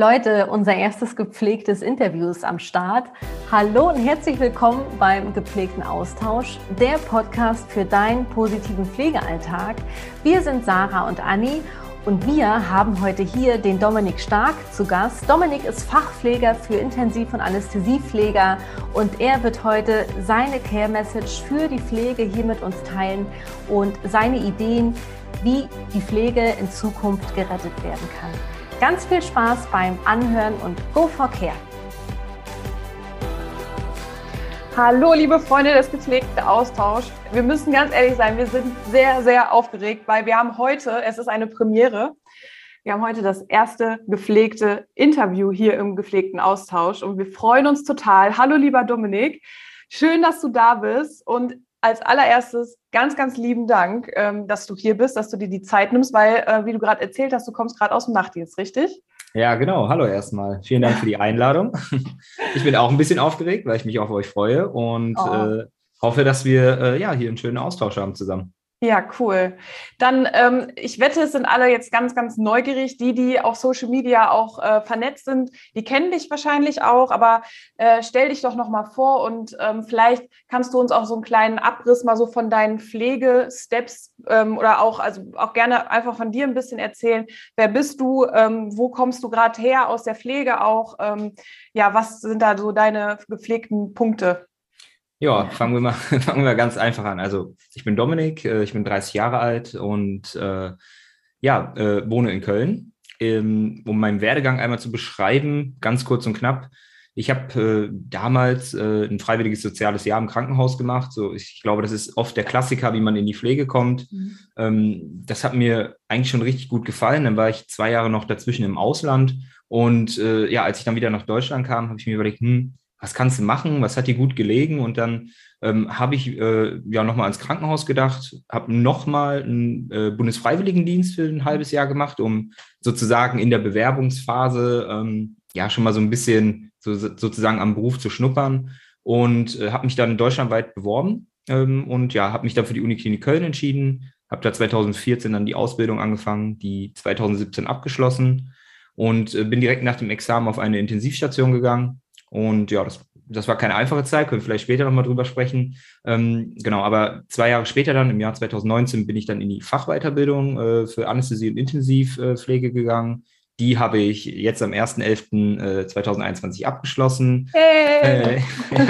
Leute, unser erstes gepflegtes Interview ist am Start. Hallo und herzlich willkommen beim gepflegten Austausch, der Podcast für deinen positiven Pflegealltag. Wir sind Sarah und Anni und wir haben heute hier den Dominik Stark zu Gast. Dominik ist Fachpfleger für Intensiv- und Anästhesiepfleger und er wird heute seine Care Message für die Pflege hier mit uns teilen und seine Ideen, wie die Pflege in Zukunft gerettet werden kann. Ganz viel Spaß beim Anhören und Go for Care! Hallo, liebe Freunde des gepflegten Austausch. Wir müssen ganz ehrlich sein, wir sind sehr, sehr aufgeregt, weil wir haben heute, es ist eine Premiere, wir haben heute das erste gepflegte Interview hier im gepflegten Austausch und wir freuen uns total. Hallo, lieber Dominik. Schön, dass du da bist und als allererstes ganz, ganz lieben Dank, ähm, dass du hier bist, dass du dir die Zeit nimmst, weil, äh, wie du gerade erzählt hast, du kommst gerade aus dem Nachtdienst, richtig? Ja, genau. Hallo erstmal. Vielen Dank für die Einladung. Ich bin auch ein bisschen aufgeregt, weil ich mich auf euch freue und oh. äh, hoffe, dass wir äh, ja hier einen schönen Austausch haben zusammen. Ja, cool. Dann, ähm, ich wette, es sind alle jetzt ganz, ganz neugierig. Die, die auf Social Media auch äh, vernetzt sind, die kennen dich wahrscheinlich auch, aber äh, stell dich doch nochmal vor und ähm, vielleicht kannst du uns auch so einen kleinen Abriss mal so von deinen Pflegesteps ähm, oder auch, also auch gerne einfach von dir ein bisschen erzählen. Wer bist du? Ähm, wo kommst du gerade her aus der Pflege auch? Ähm, ja, was sind da so deine gepflegten Punkte? Ja, fangen wir mal, fangen wir ganz einfach an. Also ich bin Dominik, äh, ich bin 30 Jahre alt und äh, ja, äh, wohne in Köln. Ähm, um meinen Werdegang einmal zu beschreiben, ganz kurz und knapp. Ich habe äh, damals äh, ein freiwilliges soziales Jahr im Krankenhaus gemacht. So, ich glaube, das ist oft der Klassiker, wie man in die Pflege kommt. Mhm. Ähm, das hat mir eigentlich schon richtig gut gefallen. Dann war ich zwei Jahre noch dazwischen im Ausland. Und äh, ja, als ich dann wieder nach Deutschland kam, habe ich mir überlegt, hm, was kannst du machen, was hat dir gut gelegen? Und dann ähm, habe ich äh, ja nochmal ans Krankenhaus gedacht, habe nochmal einen äh, Bundesfreiwilligendienst für ein halbes Jahr gemacht, um sozusagen in der Bewerbungsphase ähm, ja schon mal so ein bisschen so, sozusagen am Beruf zu schnuppern. Und äh, habe mich dann deutschlandweit beworben ähm, und ja, habe mich dann für die Uniklinik Köln entschieden, habe da 2014 dann die Ausbildung angefangen, die 2017 abgeschlossen. Und äh, bin direkt nach dem Examen auf eine Intensivstation gegangen und ja, das, das war keine einfache Zeit, können wir vielleicht später nochmal drüber sprechen. Ähm, genau, aber zwei Jahre später dann, im Jahr 2019, bin ich dann in die Fachweiterbildung äh, für Anästhesie und Intensivpflege gegangen. Die habe ich jetzt am 1.11.2021 äh, abgeschlossen. Hey. Äh,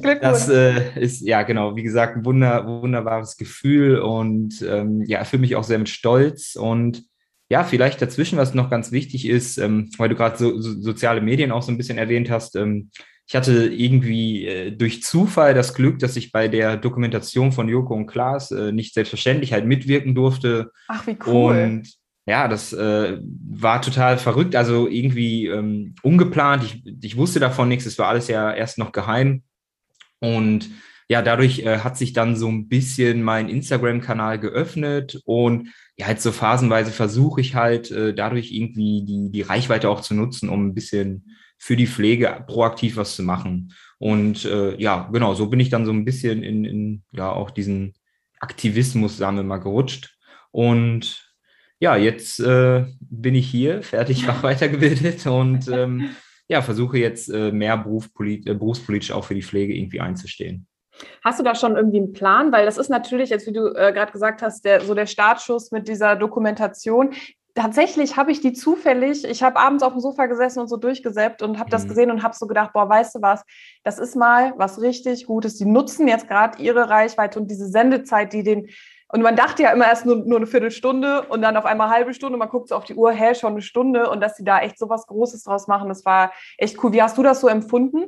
Glückwunsch. Das äh, ist ja genau, wie gesagt, ein wunder, wunderbares Gefühl und ähm, ja, erfüllt mich auch sehr mit Stolz und ja, vielleicht dazwischen, was noch ganz wichtig ist, ähm, weil du gerade so, so, soziale Medien auch so ein bisschen erwähnt hast. Ähm, ich hatte irgendwie äh, durch Zufall das Glück, dass ich bei der Dokumentation von Joko und Klaas äh, nicht selbstverständlich halt mitwirken durfte. Ach, wie cool. Und ja, das äh, war total verrückt, also irgendwie ähm, ungeplant. Ich, ich wusste davon nichts, es war alles ja erst noch geheim. Und ja, dadurch äh, hat sich dann so ein bisschen mein Instagram-Kanal geöffnet und ja, halt so phasenweise versuche ich halt äh, dadurch irgendwie die, die Reichweite auch zu nutzen, um ein bisschen für die Pflege proaktiv was zu machen. Und äh, ja, genau, so bin ich dann so ein bisschen in, in ja auch diesen Aktivismus, sagen wir mal, gerutscht. Und ja, jetzt äh, bin ich hier, fertig weitergebildet und ähm, ja, versuche jetzt äh, mehr berufspolit äh, berufspolitisch auch für die Pflege irgendwie einzustehen. Hast du da schon irgendwie einen Plan? Weil das ist natürlich, jetzt wie du äh, gerade gesagt hast, der, so der Startschuss mit dieser Dokumentation. Tatsächlich habe ich die zufällig, ich habe abends auf dem Sofa gesessen und so durchgesäppt und habe mhm. das gesehen und habe so gedacht, boah, weißt du was, das ist mal was richtig Gutes. Die nutzen jetzt gerade ihre Reichweite und diese Sendezeit, die den und man dachte ja immer erst nur, nur eine Viertelstunde und dann auf einmal eine halbe Stunde. Man guckt so auf die Uhr, hä, schon eine Stunde. Und dass sie da echt so was Großes draus machen, das war echt cool. Wie hast du das so empfunden?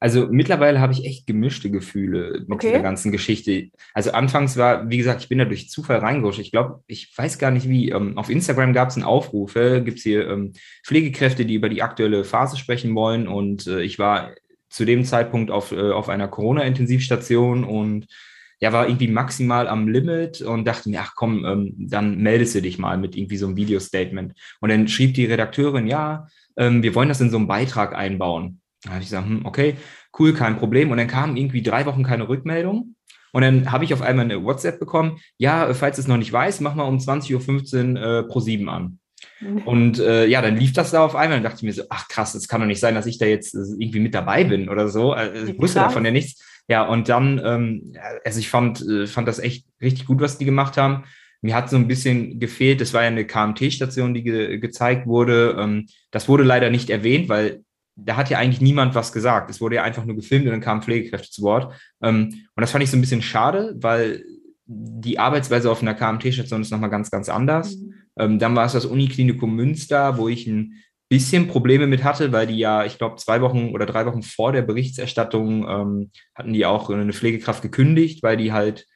Also mittlerweile habe ich echt gemischte Gefühle mit okay. der ganzen Geschichte. Also anfangs war, wie gesagt, ich bin da durch Zufall reingerutscht. Ich glaube, ich weiß gar nicht wie. Ähm, auf Instagram gab es einen Aufruf, äh, gibt es hier ähm, Pflegekräfte, die über die aktuelle Phase sprechen wollen. Und äh, ich war zu dem Zeitpunkt auf, äh, auf einer Corona-Intensivstation und ja, war irgendwie maximal am Limit und dachte mir, ach komm, ähm, dann meldest du dich mal mit irgendwie so einem Video-Statement. Und dann schrieb die Redakteurin, ja, ähm, wir wollen das in so einen Beitrag einbauen. Da habe ich gesagt, hm, okay, cool, kein Problem. Und dann kamen irgendwie drei Wochen keine Rückmeldung. Und dann habe ich auf einmal eine WhatsApp bekommen, ja, falls es noch nicht weiß, mach mal um 20.15 Uhr äh, pro 7 an. Mhm. Und äh, ja, dann lief das da auf einmal und dachte ich mir so, ach krass, das kann doch nicht sein, dass ich da jetzt äh, irgendwie mit dabei bin oder so. Also, ich wusste davon ja nichts. Ja, und dann, ähm, also ich fand, äh, fand das echt richtig gut, was die gemacht haben. Mir hat so ein bisschen gefehlt, das war ja eine KMT-Station, die ge gezeigt wurde. Ähm, das wurde leider nicht erwähnt, weil da hat ja eigentlich niemand was gesagt. Es wurde ja einfach nur gefilmt und dann kamen Pflegekräfte zu Wort. Ähm, und das fand ich so ein bisschen schade, weil die Arbeitsweise auf einer KMT-Station ist nochmal ganz, ganz anders. Mhm. Ähm, dann war es das Uniklinikum Münster, wo ich ein bisschen Probleme mit hatte, weil die ja, ich glaube, zwei Wochen oder drei Wochen vor der Berichterstattung ähm, hatten die auch eine Pflegekraft gekündigt, weil die halt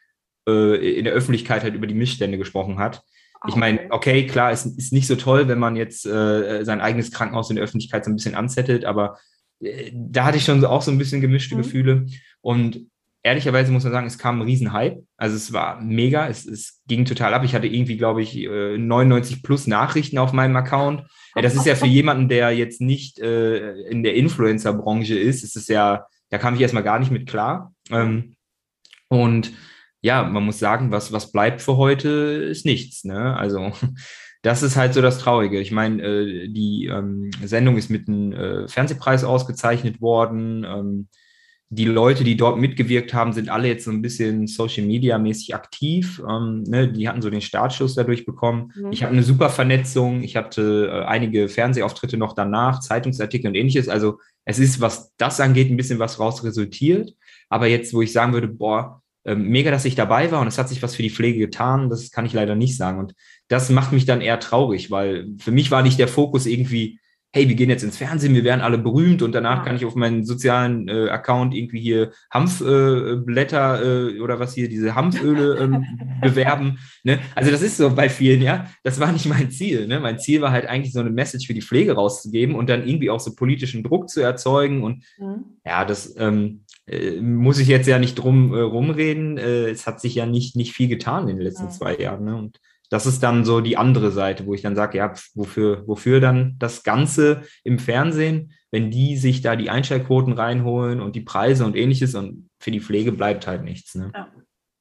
äh, in der Öffentlichkeit halt über die Missstände gesprochen hat. Ich meine, okay, klar, es ist nicht so toll, wenn man jetzt äh, sein eigenes Krankenhaus in der Öffentlichkeit so ein bisschen anzettelt, aber äh, da hatte ich schon auch so ein bisschen gemischte mhm. Gefühle. Und ehrlicherweise muss man sagen, es kam ein Riesenhype. Also es war mega, es, es ging total ab. Ich hatte irgendwie, glaube ich, 99 äh, plus Nachrichten auf meinem Account. Das ist ja für jemanden, der jetzt nicht äh, in der Influencer-Branche ist, ist es ja, da kam ich erstmal gar nicht mit klar. Ähm, und ja, man muss sagen, was, was bleibt für heute, ist nichts. Ne? Also das ist halt so das Traurige. Ich meine, äh, die ähm, Sendung ist mit einem äh, Fernsehpreis ausgezeichnet worden. Ähm, die Leute, die dort mitgewirkt haben, sind alle jetzt so ein bisschen Social Media mäßig aktiv. Ähm, ne? Die hatten so den Startschuss dadurch bekommen. Mhm. Ich habe eine super Vernetzung. Ich hatte äh, einige Fernsehauftritte noch danach, Zeitungsartikel und ähnliches. Also es ist, was das angeht, ein bisschen was raus resultiert. Aber jetzt, wo ich sagen würde, boah, ähm, mega, dass ich dabei war und es hat sich was für die Pflege getan, das kann ich leider nicht sagen. Und das macht mich dann eher traurig, weil für mich war nicht der Fokus irgendwie, hey, wir gehen jetzt ins Fernsehen, wir werden alle berühmt und danach kann ich auf meinen sozialen äh, Account irgendwie hier Hanfblätter äh, äh, oder was hier, diese Hanföle ähm, bewerben. Ne? Also das ist so bei vielen, ja. Das war nicht mein Ziel. Ne? Mein Ziel war halt eigentlich so eine Message für die Pflege rauszugeben und dann irgendwie auch so politischen Druck zu erzeugen. Und mhm. ja, das ähm, äh, muss ich jetzt ja nicht drum äh, rumreden. Äh, es hat sich ja nicht, nicht viel getan in den letzten ja. zwei Jahren. Ne? Und das ist dann so die andere Seite, wo ich dann sage, ja, wofür, wofür dann das Ganze im Fernsehen, wenn die sich da die Einschaltquoten reinholen und die Preise und ähnliches und für die Pflege bleibt halt nichts. Ne? Ja.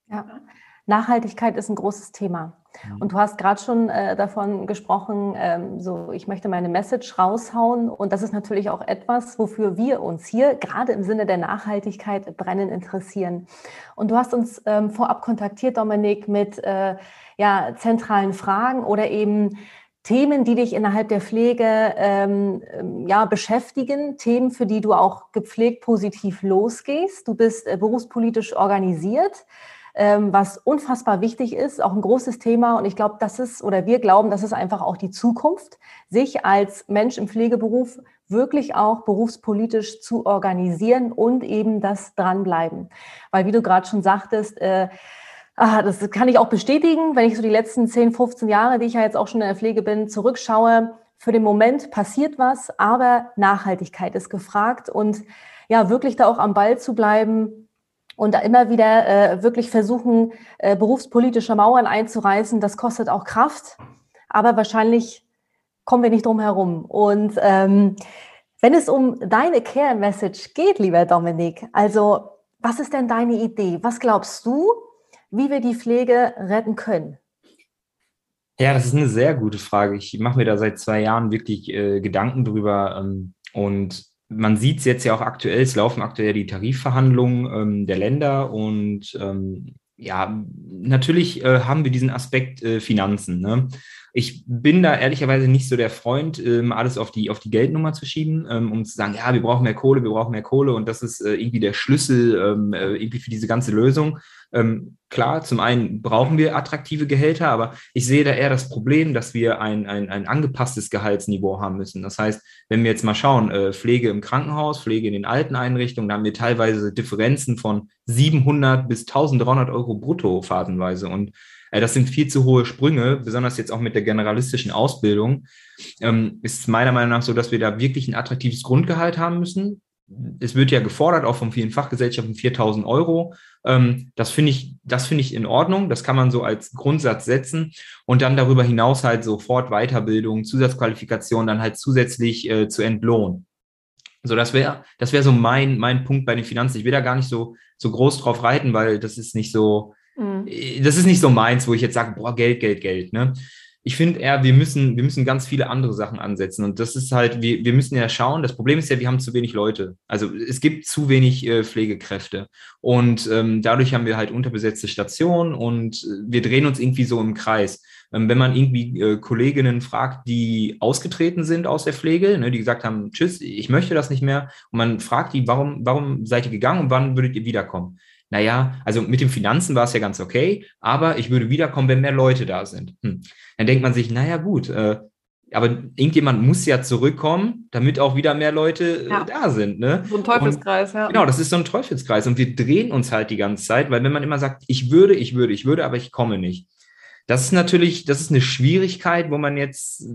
ja. Nachhaltigkeit ist ein großes Thema. Und du hast gerade schon äh, davon gesprochen, ähm, so ich möchte meine Message raushauen. Und das ist natürlich auch etwas, wofür wir uns hier gerade im Sinne der Nachhaltigkeit brennend interessieren. Und du hast uns ähm, vorab kontaktiert, Dominik, mit äh, ja, zentralen Fragen oder eben Themen, die dich innerhalb der Pflege ähm, ähm ja, beschäftigen, Themen, für die du auch gepflegt positiv losgehst. Du bist äh, berufspolitisch organisiert was unfassbar wichtig ist, auch ein großes Thema. Und ich glaube, das ist, oder wir glauben, das ist einfach auch die Zukunft, sich als Mensch im Pflegeberuf wirklich auch berufspolitisch zu organisieren und eben das dranbleiben. Weil, wie du gerade schon sagtest, äh, Ah, das kann ich auch bestätigen, wenn ich so die letzten 10, 15 Jahre, die ich ja jetzt auch schon in der Pflege bin, zurückschaue. Für den Moment passiert was, aber Nachhaltigkeit ist gefragt und ja, wirklich da auch am Ball zu bleiben, und da immer wieder äh, wirklich versuchen, äh, berufspolitische Mauern einzureißen, das kostet auch Kraft, aber wahrscheinlich kommen wir nicht drum herum. Und ähm, wenn es um deine Care Message geht, lieber Dominik, also was ist denn deine Idee? Was glaubst du, wie wir die Pflege retten können? Ja, das ist eine sehr gute Frage. Ich mache mir da seit zwei Jahren wirklich äh, Gedanken drüber. Ähm, und man sieht es jetzt ja auch aktuell, es laufen aktuell die Tarifverhandlungen ähm, der Länder und ähm, ja, natürlich äh, haben wir diesen Aspekt äh, Finanzen. Ne? Ich bin da ehrlicherweise nicht so der Freund, ähm, alles auf die, auf die Geldnummer zu schieben, ähm, um zu sagen, ja, wir brauchen mehr Kohle, wir brauchen mehr Kohle und das ist äh, irgendwie der Schlüssel ähm, äh, irgendwie für diese ganze Lösung. Ähm, klar, zum einen brauchen wir attraktive Gehälter, aber ich sehe da eher das Problem, dass wir ein, ein, ein angepasstes Gehaltsniveau haben müssen. Das heißt, wenn wir jetzt mal schauen, äh, Pflege im Krankenhaus, Pflege in den alten Einrichtungen, da haben wir teilweise Differenzen von 700 bis 1300 Euro brutto phasenweise. Und äh, das sind viel zu hohe Sprünge, besonders jetzt auch mit der generalistischen Ausbildung. Ähm, ist meiner Meinung nach so, dass wir da wirklich ein attraktives Grundgehalt haben müssen es wird ja gefordert, auch von vielen Fachgesellschaften, 4000 Euro. Ähm, das finde ich, das finde ich in Ordnung. Das kann man so als Grundsatz setzen und dann darüber hinaus halt sofort Weiterbildung, Zusatzqualifikation dann halt zusätzlich äh, zu entlohnen. So, das wäre, das wäre so mein, mein Punkt bei den Finanzen. Ich will da gar nicht so, so groß drauf reiten, weil das ist nicht so, mhm. das ist nicht so meins, wo ich jetzt sage, boah, Geld, Geld, Geld, ne? Ich finde eher, wir müssen, wir müssen ganz viele andere Sachen ansetzen. Und das ist halt, wir, wir müssen ja schauen, das Problem ist ja, wir haben zu wenig Leute. Also es gibt zu wenig äh, Pflegekräfte. Und ähm, dadurch haben wir halt unterbesetzte Stationen und äh, wir drehen uns irgendwie so im Kreis. Ähm, wenn man irgendwie äh, Kolleginnen fragt, die ausgetreten sind aus der Pflege, ne, die gesagt haben, tschüss, ich möchte das nicht mehr, und man fragt die, warum, warum seid ihr gegangen und wann würdet ihr wiederkommen? Naja, also mit den Finanzen war es ja ganz okay, aber ich würde wiederkommen, wenn mehr Leute da sind. Hm. Dann denkt man sich, naja gut, äh, aber irgendjemand muss ja zurückkommen, damit auch wieder mehr Leute äh, ja. da sind. Ne? So ein Teufelskreis, und, ja. Genau, das ist so ein Teufelskreis. Und wir drehen uns halt die ganze Zeit, weil wenn man immer sagt, ich würde, ich würde, ich würde, aber ich komme nicht, das ist natürlich, das ist eine Schwierigkeit, wo man jetzt,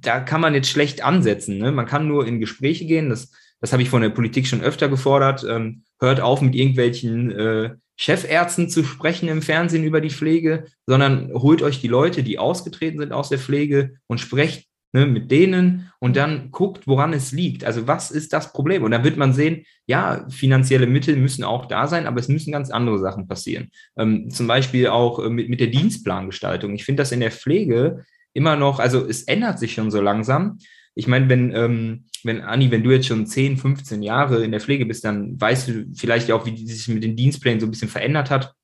da kann man jetzt schlecht ansetzen. Ne? Man kann nur in Gespräche gehen. Das, das habe ich von der Politik schon öfter gefordert. Ähm, hört auf, mit irgendwelchen äh, Chefärzten zu sprechen im Fernsehen über die Pflege, sondern holt euch die Leute, die ausgetreten sind aus der Pflege und sprecht ne, mit denen und dann guckt, woran es liegt. Also was ist das Problem? Und dann wird man sehen, ja, finanzielle Mittel müssen auch da sein, aber es müssen ganz andere Sachen passieren. Ähm, zum Beispiel auch äh, mit, mit der Dienstplangestaltung. Ich finde das in der Pflege immer noch, also es ändert sich schon so langsam. Ich meine, wenn, ähm, wenn, Anni, wenn du jetzt schon 10, 15 Jahre in der Pflege bist, dann weißt du vielleicht auch, wie die sich mit den Dienstplänen so ein bisschen verändert hat.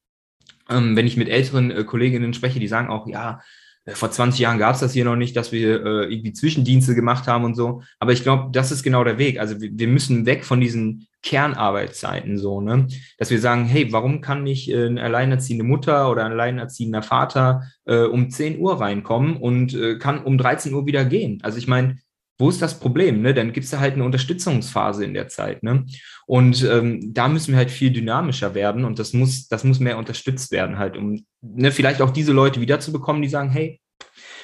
Ähm, wenn ich mit älteren äh, Kolleginnen spreche, die sagen auch, ja, äh, vor 20 Jahren gab es das hier noch nicht, dass wir äh, irgendwie Zwischendienste gemacht haben und so. Aber ich glaube, das ist genau der Weg. Also wir, wir, müssen weg von diesen Kernarbeitszeiten so, ne? Dass wir sagen, hey, warum kann nicht äh, eine alleinerziehende Mutter oder ein alleinerziehender Vater äh, um 10 Uhr reinkommen und äh, kann um 13 Uhr wieder gehen? Also ich meine, wo ist das Problem? Ne? Dann gibt es da halt eine Unterstützungsphase in der Zeit. Ne? Und ähm, da müssen wir halt viel dynamischer werden und das muss, das muss mehr unterstützt werden, halt, um ne, vielleicht auch diese Leute wiederzubekommen, die sagen, hey,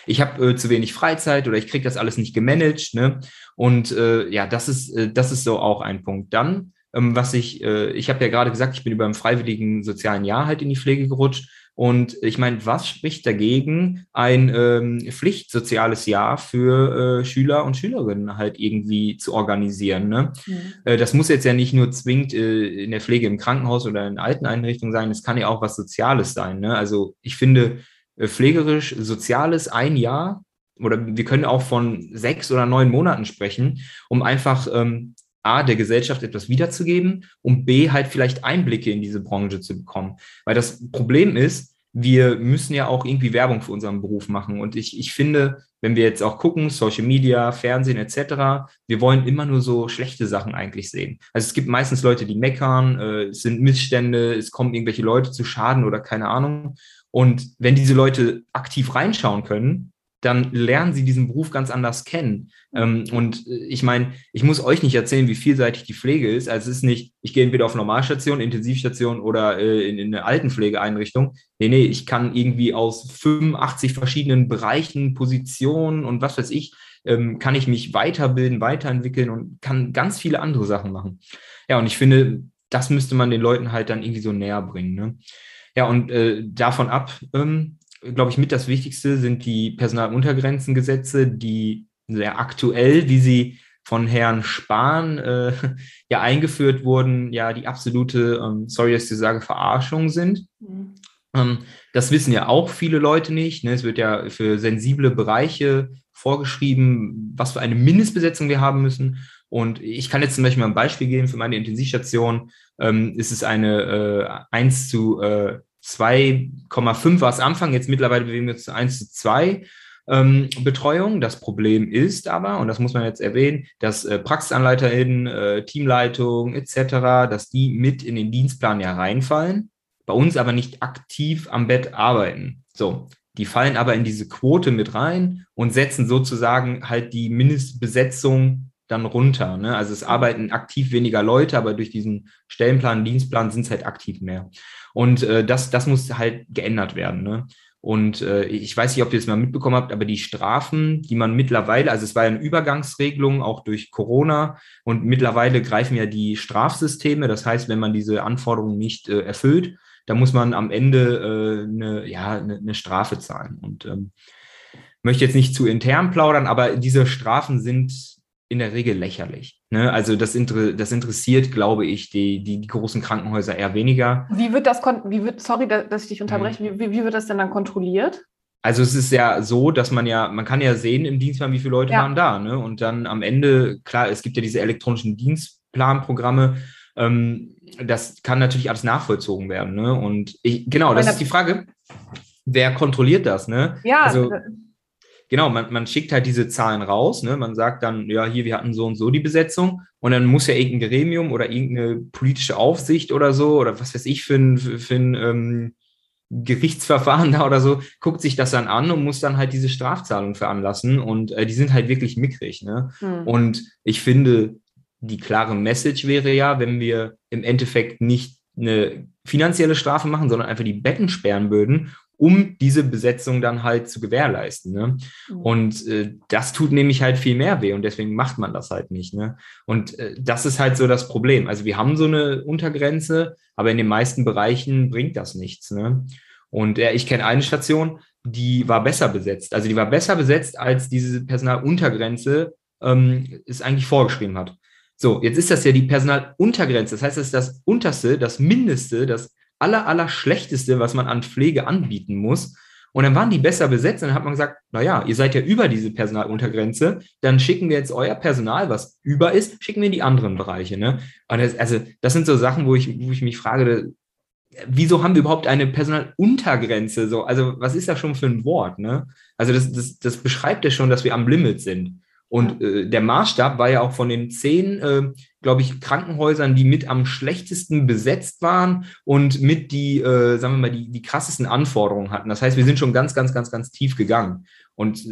ich habe äh, zu wenig Freizeit oder ich kriege das alles nicht gemanagt. Ne? Und äh, ja, das ist, äh, das ist so auch ein Punkt. Dann, ähm, was ich, äh, ich habe ja gerade gesagt, ich bin über ein freiwilligen sozialen Jahr halt in die Pflege gerutscht. Und ich meine, was spricht dagegen, ein ähm, Pflichtsoziales Jahr für äh, Schüler und Schülerinnen halt irgendwie zu organisieren? Ne? Mhm. Äh, das muss jetzt ja nicht nur zwingend äh, in der Pflege im Krankenhaus oder in Alteneinrichtungen sein, es kann ja auch was Soziales sein. Ne? Also ich finde, äh, pflegerisch Soziales ein Jahr oder wir können auch von sechs oder neun Monaten sprechen, um einfach ähm, A, der Gesellschaft etwas wiederzugeben und B, halt vielleicht Einblicke in diese Branche zu bekommen. Weil das Problem ist, wir müssen ja auch irgendwie Werbung für unseren Beruf machen. Und ich, ich finde, wenn wir jetzt auch gucken, Social Media, Fernsehen etc., wir wollen immer nur so schlechte Sachen eigentlich sehen. Also es gibt meistens Leute, die meckern, äh, es sind Missstände, es kommen irgendwelche Leute zu Schaden oder keine Ahnung. Und wenn diese Leute aktiv reinschauen können, dann lernen sie diesen Beruf ganz anders kennen. Ähm, und äh, ich meine, ich muss euch nicht erzählen, wie vielseitig die Pflege ist. Also es ist nicht, ich gehe entweder auf Normalstation, Intensivstation oder äh, in, in, eine Altenpflegeeinrichtung. Nee, nee, ich kann irgendwie aus 85 verschiedenen Bereichen, Positionen und was weiß ich, ähm, kann ich mich weiterbilden, weiterentwickeln und kann ganz viele andere Sachen machen. Ja, und ich finde, das müsste man den Leuten halt dann irgendwie so näher bringen. Ne? Ja, und äh, davon ab, ähm, glaube ich, mit das Wichtigste sind die Personaluntergrenzengesetze, die sehr aktuell, wie sie von Herrn Spahn äh, ja eingeführt wurden, ja die absolute, ähm, sorry, dass ich sage, Verarschung sind. Mhm. Ähm, das wissen ja auch viele Leute nicht. Ne? Es wird ja für sensible Bereiche vorgeschrieben, was für eine Mindestbesetzung wir haben müssen. Und ich kann jetzt zum Beispiel mal ein Beispiel geben für meine Intensivstation. Ähm, ist es eine äh, 1 zu äh, 2,5 war es Anfang, jetzt mittlerweile bewegen wir uns zu 1 zu 2 ähm, Betreuung. Das Problem ist aber, und das muss man jetzt erwähnen, dass äh, PraxisanleiterInnen, äh, Teamleitung etc., dass die mit in den Dienstplan ja reinfallen, bei uns aber nicht aktiv am Bett arbeiten. So, die fallen aber in diese Quote mit rein und setzen sozusagen halt die Mindestbesetzung dann runter. Ne? Also es arbeiten aktiv weniger Leute, aber durch diesen Stellenplan, Dienstplan sind es halt aktiv mehr. Und äh, das, das muss halt geändert werden. Ne? Und äh, ich weiß nicht, ob ihr es mal mitbekommen habt, aber die Strafen, die man mittlerweile, also es war ja eine Übergangsregelung auch durch Corona und mittlerweile greifen ja die Strafsysteme. Das heißt, wenn man diese Anforderungen nicht äh, erfüllt, dann muss man am Ende äh, eine, ja, eine, eine Strafe zahlen. Und ähm, möchte jetzt nicht zu intern plaudern, aber diese Strafen sind in der Regel lächerlich. Ne? Also das, inter das interessiert, glaube ich, die, die, die, großen Krankenhäuser eher weniger. Wie wird das, wie wird, sorry, dass ich dich unterbreche, mhm. wie, wie wird das denn dann kontrolliert? also es ist ja so, dass man ja, man kann ja sehen im Dienstplan, wie viele Leute ja. waren da. Ne? Und dann am Ende, klar, es gibt ja diese elektronischen Dienstplanprogramme, ähm, das kann natürlich alles nachvollzogen werden. Ne? Und ich, genau, das ist die Frage, wer kontrolliert das? Ne? Ja, also, genau, man, man schickt halt diese Zahlen raus. Ne? Man sagt dann, ja, hier, wir hatten so und so die Besetzung. Und dann muss ja irgendein Gremium oder irgendeine politische Aufsicht oder so, oder was weiß ich für ein, für, ein ähm, Gerichtsverfahren da oder so, guckt sich das dann an und muss dann halt diese Strafzahlung veranlassen. Und äh, die sind halt wirklich mickrig. Ne? Hm. Und ich finde, die klare Message wäre ja, wenn wir im Endeffekt nicht eine finanzielle Strafe machen, sondern einfach die Betten sperren würden, um diese Besetzung dann halt zu gewährleisten. Ne? Mhm. Und äh, das tut nämlich halt viel mehr weh und deswegen macht man das halt nicht. Ne? Und äh, das ist halt so das Problem. Also wir haben so eine Untergrenze, aber in den meisten Bereichen bringt das nichts. Ne? Und äh, ich kenne eine Station, die war besser besetzt. Also die war besser besetzt, als diese Personaluntergrenze ähm, es eigentlich vorgeschrieben hat. So, jetzt ist das ja die Personaluntergrenze. Das heißt, das ist das Unterste, das Mindeste, das aller, aller Schlechteste, was man an Pflege anbieten muss. Und dann waren die besser besetzt und dann hat man gesagt, naja, ihr seid ja über diese Personaluntergrenze, dann schicken wir jetzt euer Personal, was über ist, schicken wir in die anderen Bereiche. Ne? Das, also, das sind so Sachen, wo ich, wo ich mich frage, wieso haben wir überhaupt eine Personaluntergrenze? So, also, was ist das schon für ein Wort? Ne? Also, das, das, das beschreibt ja schon, dass wir am Limit sind. Und äh, der Maßstab war ja auch von den zehn, äh, glaube ich, Krankenhäusern, die mit am schlechtesten besetzt waren und mit die, äh, sagen wir mal, die, die krassesten Anforderungen hatten. Das heißt, wir sind schon ganz, ganz, ganz, ganz tief gegangen. Und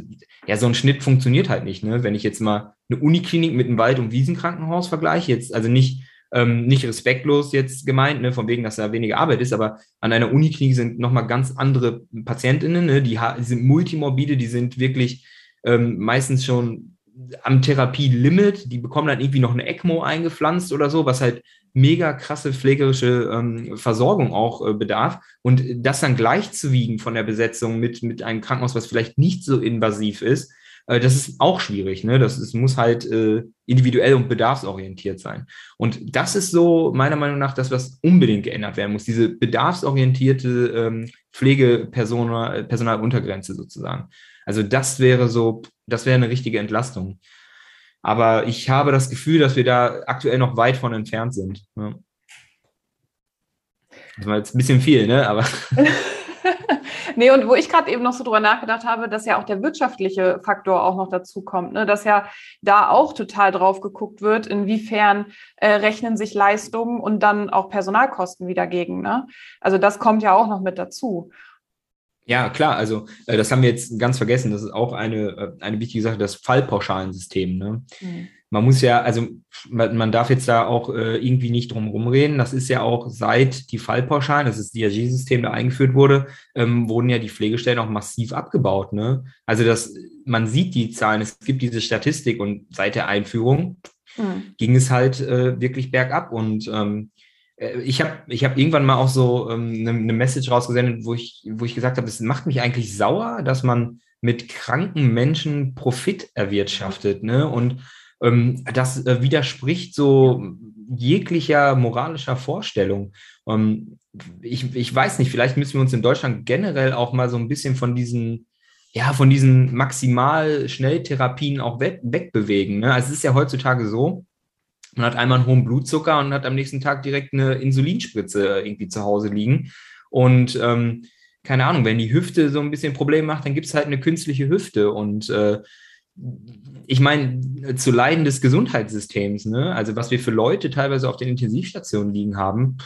ja, so ein Schnitt funktioniert halt nicht. Ne? Wenn ich jetzt mal eine Uniklinik mit einem Wald- und Wiesenkrankenhaus vergleiche, jetzt also nicht, ähm, nicht respektlos jetzt gemeint, ne, von wegen, dass da weniger Arbeit ist, aber an einer Uniklinik sind nochmal ganz andere Patientinnen, ne? die, die sind multimorbide, die sind wirklich ähm, meistens schon am Therapie-Limit, die bekommen dann irgendwie noch eine ECMO eingepflanzt oder so, was halt mega krasse pflegerische ähm, Versorgung auch äh, bedarf. Und das dann gleichzuwiegen von der Besetzung mit, mit einem Krankenhaus, was vielleicht nicht so invasiv ist, äh, das ist auch schwierig. Ne? Das ist, muss halt äh, individuell und bedarfsorientiert sein. Und das ist so meiner Meinung nach das, was unbedingt geändert werden muss. Diese bedarfsorientierte ähm, Pflegepersonaluntergrenze sozusagen. Also das wäre so, das wäre eine richtige Entlastung. Aber ich habe das Gefühl, dass wir da aktuell noch weit von entfernt sind. Ja. Das war jetzt ein bisschen viel, ne? Aber. nee, und wo ich gerade eben noch so drüber nachgedacht habe, dass ja auch der wirtschaftliche Faktor auch noch dazu kommt, ne? dass ja da auch total drauf geguckt wird, inwiefern äh, rechnen sich Leistungen und dann auch Personalkosten wieder gegen. Ne? Also das kommt ja auch noch mit dazu. Ja, klar, also äh, das haben wir jetzt ganz vergessen. Das ist auch eine, äh, eine wichtige Sache, das Fallpauschalensystem. Ne? Mhm. Man muss ja, also man, man darf jetzt da auch äh, irgendwie nicht drum rumreden. Das ist ja auch seit die Fallpauschalen, das ist das DRG-System, da eingeführt wurde, ähm, wurden ja die Pflegestellen auch massiv abgebaut. Ne? Also das, man sieht die Zahlen, es gibt diese Statistik und seit der Einführung mhm. ging es halt äh, wirklich bergab. Und ähm, äh, ich habe ich hab irgendwann mal auch so ähm, eine, eine Message rausgesendet, wo ich, wo ich gesagt habe, es macht mich eigentlich sauer, dass man mit kranken Menschen Profit erwirtschaftet. Ne? Und ähm, das äh, widerspricht so jeglicher moralischer Vorstellung. Ähm, ich, ich weiß nicht, vielleicht müssen wir uns in Deutschland generell auch mal so ein bisschen von diesen, ja, von diesen maximal Schnelltherapien auch weg, wegbewegen. Ne? Also es ist ja heutzutage so, man hat einmal einen hohen Blutzucker und hat am nächsten Tag direkt eine Insulinspritze irgendwie zu Hause liegen. Und ähm, keine Ahnung, wenn die Hüfte so ein bisschen Probleme macht, dann gibt es halt eine künstliche Hüfte. Und äh, ich meine, zu Leiden des Gesundheitssystems, ne? also was wir für Leute teilweise auf den Intensivstationen liegen haben,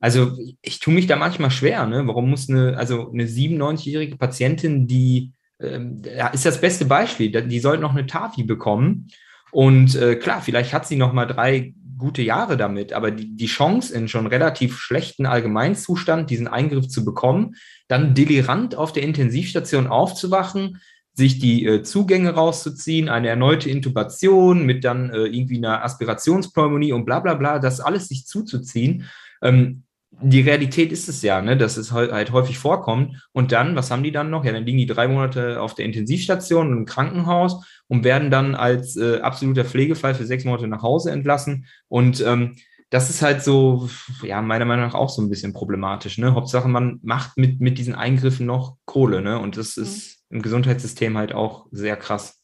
also ich tue mich da manchmal schwer. Ne? Warum muss eine, also eine 97-jährige Patientin, die ähm, ist das beste Beispiel, die soll noch eine TAFI bekommen und äh, klar, vielleicht hat sie noch mal drei gute Jahre damit, aber die, die Chance in schon relativ schlechten Allgemeinzustand, diesen Eingriff zu bekommen, dann delirant auf der Intensivstation aufzuwachen, sich die äh, Zugänge rauszuziehen, eine erneute Intubation mit dann äh, irgendwie einer Aspirationspneumonie und bla bla bla, das alles sich zuzuziehen. Ähm, die Realität ist es ja, ne, dass es halt häufig vorkommt. Und dann, was haben die dann noch? Ja, dann liegen die drei Monate auf der Intensivstation und im Krankenhaus und werden dann als äh, absoluter Pflegefall für sechs Monate nach Hause entlassen. Und ähm, das ist halt so, ja, meiner Meinung nach auch so ein bisschen problematisch. Ne? Hauptsache, man macht mit, mit diesen Eingriffen noch Kohle. Ne? Und das ist mhm. im Gesundheitssystem halt auch sehr krass.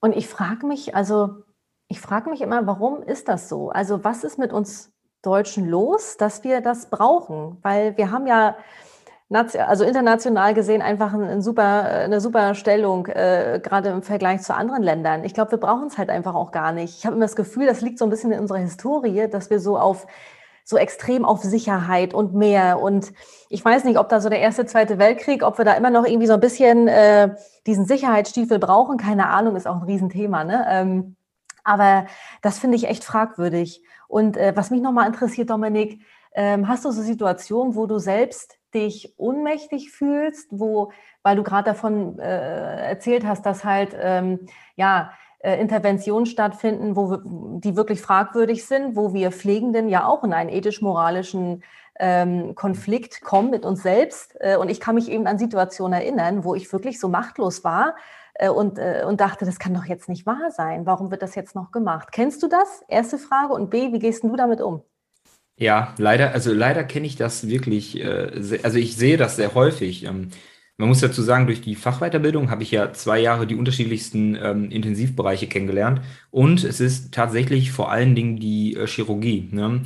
Und ich frage mich, also ich frage mich immer, warum ist das so? Also was ist mit uns Deutschen los, dass wir das brauchen? Weil wir haben ja also international gesehen einfach ein, super, eine super Stellung, äh, gerade im Vergleich zu anderen Ländern. Ich glaube, wir brauchen es halt einfach auch gar nicht. Ich habe immer das Gefühl, das liegt so ein bisschen in unserer Historie, dass wir so auf so extrem auf Sicherheit und mehr. Und ich weiß nicht, ob da so der erste, zweite Weltkrieg, ob wir da immer noch irgendwie so ein bisschen äh, diesen Sicherheitsstiefel brauchen. Keine Ahnung, ist auch ein Riesenthema. Ne? Ähm, aber das finde ich echt fragwürdig. Und äh, was mich nochmal interessiert, Dominik, ähm, hast du so Situationen, wo du selbst dich ohnmächtig fühlst, wo, weil du gerade davon äh, erzählt hast, dass halt ähm, ja äh, Interventionen stattfinden, wo wir, die wirklich fragwürdig sind, wo wir Pflegenden ja auch in einen ethisch-moralischen ähm, Konflikt kommen mit uns selbst. Äh, und ich kann mich eben an Situationen erinnern, wo ich wirklich so machtlos war und, äh, und dachte, das kann doch jetzt nicht wahr sein. Warum wird das jetzt noch gemacht? Kennst du das? Erste Frage. Und B, wie gehst du damit um? Ja, leider, also leider kenne ich das wirklich, äh, also ich sehe das sehr häufig. Ähm, man muss dazu sagen, durch die Fachweiterbildung habe ich ja zwei Jahre die unterschiedlichsten ähm, Intensivbereiche kennengelernt und es ist tatsächlich vor allen Dingen die äh, Chirurgie. Ne?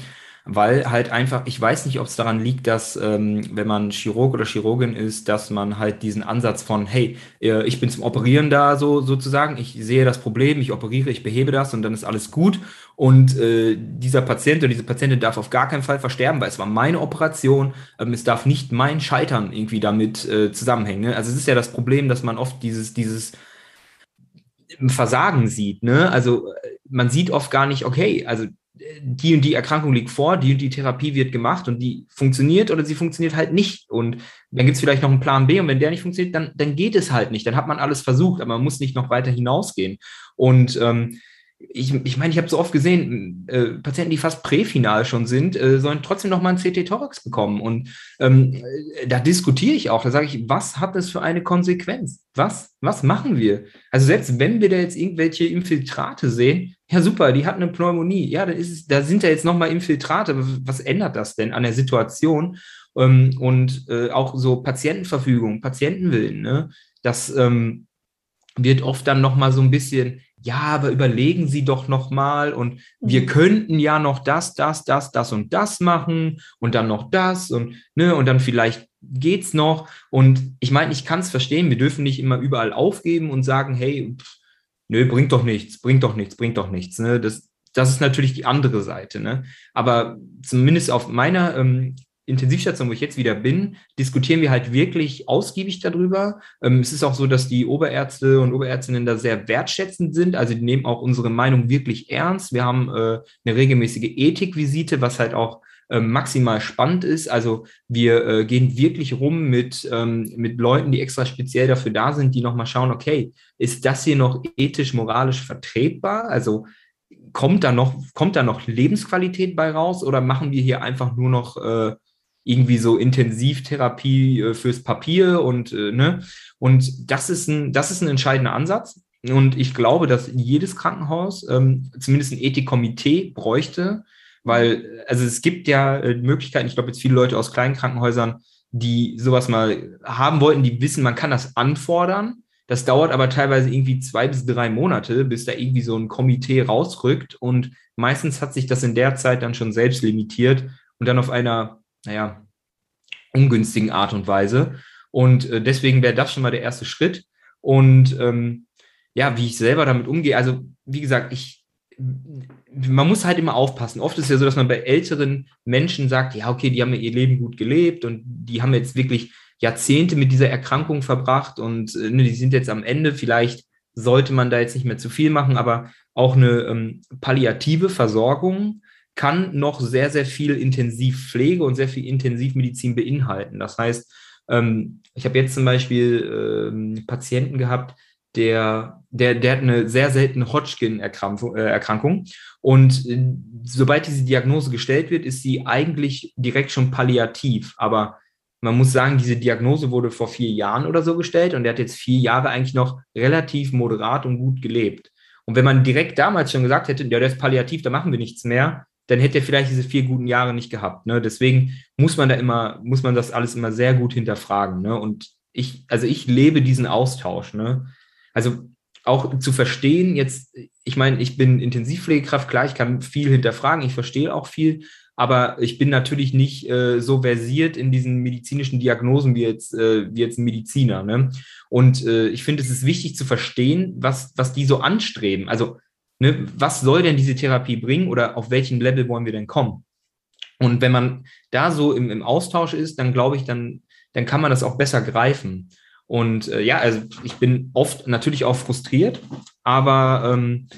Weil halt einfach, ich weiß nicht, ob es daran liegt, dass ähm, wenn man Chirurg oder Chirurgin ist, dass man halt diesen Ansatz von, hey, äh, ich bin zum Operieren da so sozusagen, ich sehe das Problem, ich operiere, ich behebe das und dann ist alles gut und äh, dieser Patient oder diese Patientin darf auf gar keinen Fall versterben, weil es war meine Operation, ähm, es darf nicht mein Scheitern irgendwie damit äh, zusammenhängen. Ne? Also es ist ja das Problem, dass man oft dieses, dieses Versagen sieht. Ne? Also äh, man sieht oft gar nicht, okay, also die und die Erkrankung liegt vor, die und die Therapie wird gemacht und die funktioniert oder sie funktioniert halt nicht. Und dann gibt es vielleicht noch einen Plan B und wenn der nicht funktioniert, dann, dann geht es halt nicht. Dann hat man alles versucht, aber man muss nicht noch weiter hinausgehen. Und ähm, ich, ich meine, ich habe so oft gesehen, äh, Patienten, die fast präfinal schon sind, äh, sollen trotzdem noch mal ein CT-Thorax bekommen. Und ähm, äh, da diskutiere ich auch. Da sage ich, was hat das für eine Konsequenz? Was, was machen wir? Also selbst wenn wir da jetzt irgendwelche Infiltrate sehen, ja super, die hat eine Pneumonie. Ja, da, ist es, da sind ja jetzt noch mal Infiltrate. Was ändert das denn an der Situation? Ähm, und äh, auch so Patientenverfügung, Patientenwillen, ne? das ähm, wird oft dann noch mal so ein bisschen ja, aber überlegen Sie doch noch mal und wir mhm. könnten ja noch das, das, das, das und das machen und dann noch das und ne und dann vielleicht geht's noch und ich meine, ich kann es verstehen, wir dürfen nicht immer überall aufgeben und sagen, hey, pff, nö, bringt doch nichts, bringt doch nichts, bringt doch nichts, ne? Das das ist natürlich die andere Seite, ne? Aber zumindest auf meiner ähm, Intensivstation, wo ich jetzt wieder bin, diskutieren wir halt wirklich ausgiebig darüber. Ähm, es ist auch so, dass die Oberärzte und Oberärztinnen da sehr wertschätzend sind. Also die nehmen auch unsere Meinung wirklich ernst. Wir haben äh, eine regelmäßige Ethikvisite, was halt auch maximal spannend ist. Also wir äh, gehen wirklich rum mit, ähm, mit Leuten, die extra speziell dafür da sind, die nochmal schauen, okay, ist das hier noch ethisch, moralisch vertretbar? Also kommt da noch, kommt da noch Lebensqualität bei raus oder machen wir hier einfach nur noch äh, irgendwie so Intensivtherapie äh, fürs Papier und äh, ne und das ist ein das ist ein entscheidender Ansatz und ich glaube, dass jedes Krankenhaus ähm, zumindest ein Ethikkomitee bräuchte, weil also es gibt ja äh, Möglichkeiten. Ich glaube jetzt viele Leute aus kleinen Krankenhäusern, die sowas mal haben wollten, die wissen, man kann das anfordern. Das dauert aber teilweise irgendwie zwei bis drei Monate, bis da irgendwie so ein Komitee rausrückt. Und meistens hat sich das in der Zeit dann schon selbst limitiert und dann auf einer naja, ungünstigen Art und Weise. Und äh, deswegen wäre das schon mal der erste Schritt. Und ähm, ja, wie ich selber damit umgehe, also wie gesagt, ich, man muss halt immer aufpassen. Oft ist ja so, dass man bei älteren Menschen sagt, ja, okay, die haben ihr Leben gut gelebt und die haben jetzt wirklich Jahrzehnte mit dieser Erkrankung verbracht und äh, ne, die sind jetzt am Ende. Vielleicht sollte man da jetzt nicht mehr zu viel machen, aber auch eine ähm, palliative Versorgung kann noch sehr, sehr viel Intensivpflege und sehr viel Intensivmedizin beinhalten. Das heißt, ähm, ich habe jetzt zum Beispiel ähm, Patienten gehabt, der, der, der hat eine sehr seltene Hodgkin-Erkrankung äh, und äh, sobald diese Diagnose gestellt wird, ist sie eigentlich direkt schon palliativ. Aber man muss sagen, diese Diagnose wurde vor vier Jahren oder so gestellt und der hat jetzt vier Jahre eigentlich noch relativ moderat und gut gelebt. Und wenn man direkt damals schon gesagt hätte, ja, der ist palliativ, da machen wir nichts mehr, dann hätte er vielleicht diese vier guten Jahre nicht gehabt. Ne? Deswegen muss man da immer, muss man das alles immer sehr gut hinterfragen. Ne? Und ich, also ich lebe diesen Austausch. Ne? Also auch zu verstehen, jetzt, ich meine, ich bin Intensivpflegekraft, klar, ich kann viel hinterfragen, ich verstehe auch viel, aber ich bin natürlich nicht äh, so versiert in diesen medizinischen Diagnosen wie jetzt, äh, wie jetzt ein Mediziner. Ne? Und äh, ich finde, es ist wichtig zu verstehen, was, was die so anstreben. Also, ne, was soll denn diese Therapie bringen oder auf welchem Level wollen wir denn kommen? Und wenn man da so im, im Austausch ist, dann glaube ich, dann, dann kann man das auch besser greifen. Und äh, ja, also ich bin oft natürlich auch frustriert, aber ähm,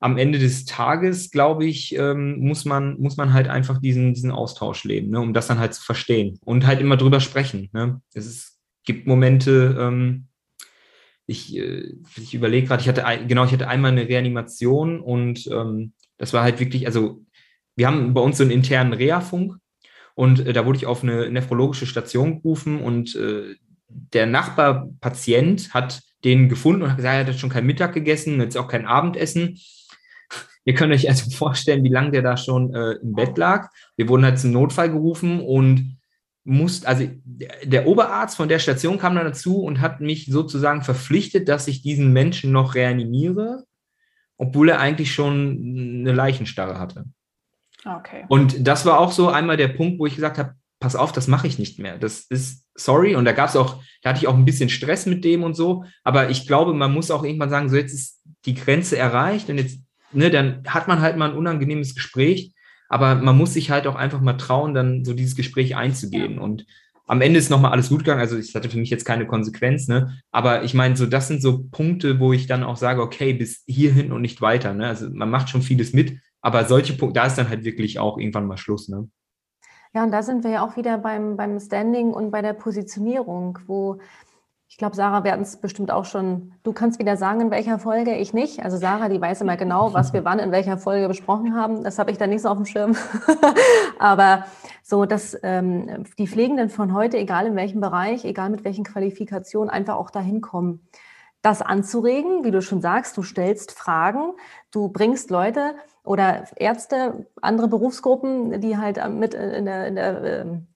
am Ende des Tages, glaube ich, ähm, muss, man, muss man halt einfach diesen, diesen Austausch leben, ne, um das dann halt zu verstehen und halt immer drüber sprechen. Ne. Es ist, gibt Momente, ähm, ich, äh, ich überlege gerade, ich hatte genau, ich hatte einmal eine Reanimation und ähm, das war halt wirklich, also wir haben bei uns so einen internen Reha-Funk und äh, da wurde ich auf eine nephrologische Station gerufen und äh, der Nachbarpatient hat den gefunden und hat gesagt, er hat schon kein Mittag gegessen, jetzt auch kein Abendessen. Ihr könnt euch also vorstellen, wie lange der da schon äh, im Bett lag. Wir wurden halt zum Notfall gerufen und mussten, also der Oberarzt von der Station kam dann dazu und hat mich sozusagen verpflichtet, dass ich diesen Menschen noch reanimiere, obwohl er eigentlich schon eine Leichenstarre hatte. Okay. Und das war auch so einmal der Punkt, wo ich gesagt habe, pass auf, das mache ich nicht mehr. Das ist sorry. Und da gab es auch, da hatte ich auch ein bisschen Stress mit dem und so. Aber ich glaube, man muss auch irgendwann sagen, so jetzt ist die Grenze erreicht und jetzt ne, dann hat man halt mal ein unangenehmes Gespräch, aber man muss sich halt auch einfach mal trauen, dann so dieses Gespräch einzugehen. Und am Ende ist nochmal alles gut gegangen. Also es hatte für mich jetzt keine Konsequenz, ne? Aber ich meine, so das sind so Punkte, wo ich dann auch sage, okay, bis hierhin und nicht weiter. Ne? Also man macht schon vieles mit, aber solche Punkte, da ist dann halt wirklich auch irgendwann mal Schluss, ne? Ja, und da sind wir ja auch wieder beim, beim Standing und bei der Positionierung, wo ich glaube, Sarah, wir hatten es bestimmt auch schon. Du kannst wieder sagen, in welcher Folge, ich nicht. Also Sarah, die weiß immer genau, was wir wann in welcher Folge besprochen haben. Das habe ich dann nicht so auf dem Schirm. Aber so, dass ähm, die Pflegenden von heute, egal in welchem Bereich, egal mit welchen Qualifikationen, einfach auch dahin kommen, das anzuregen, wie du schon sagst, du stellst Fragen, du bringst Leute oder Ärzte, andere Berufsgruppen, die halt mit in der, in der ähm,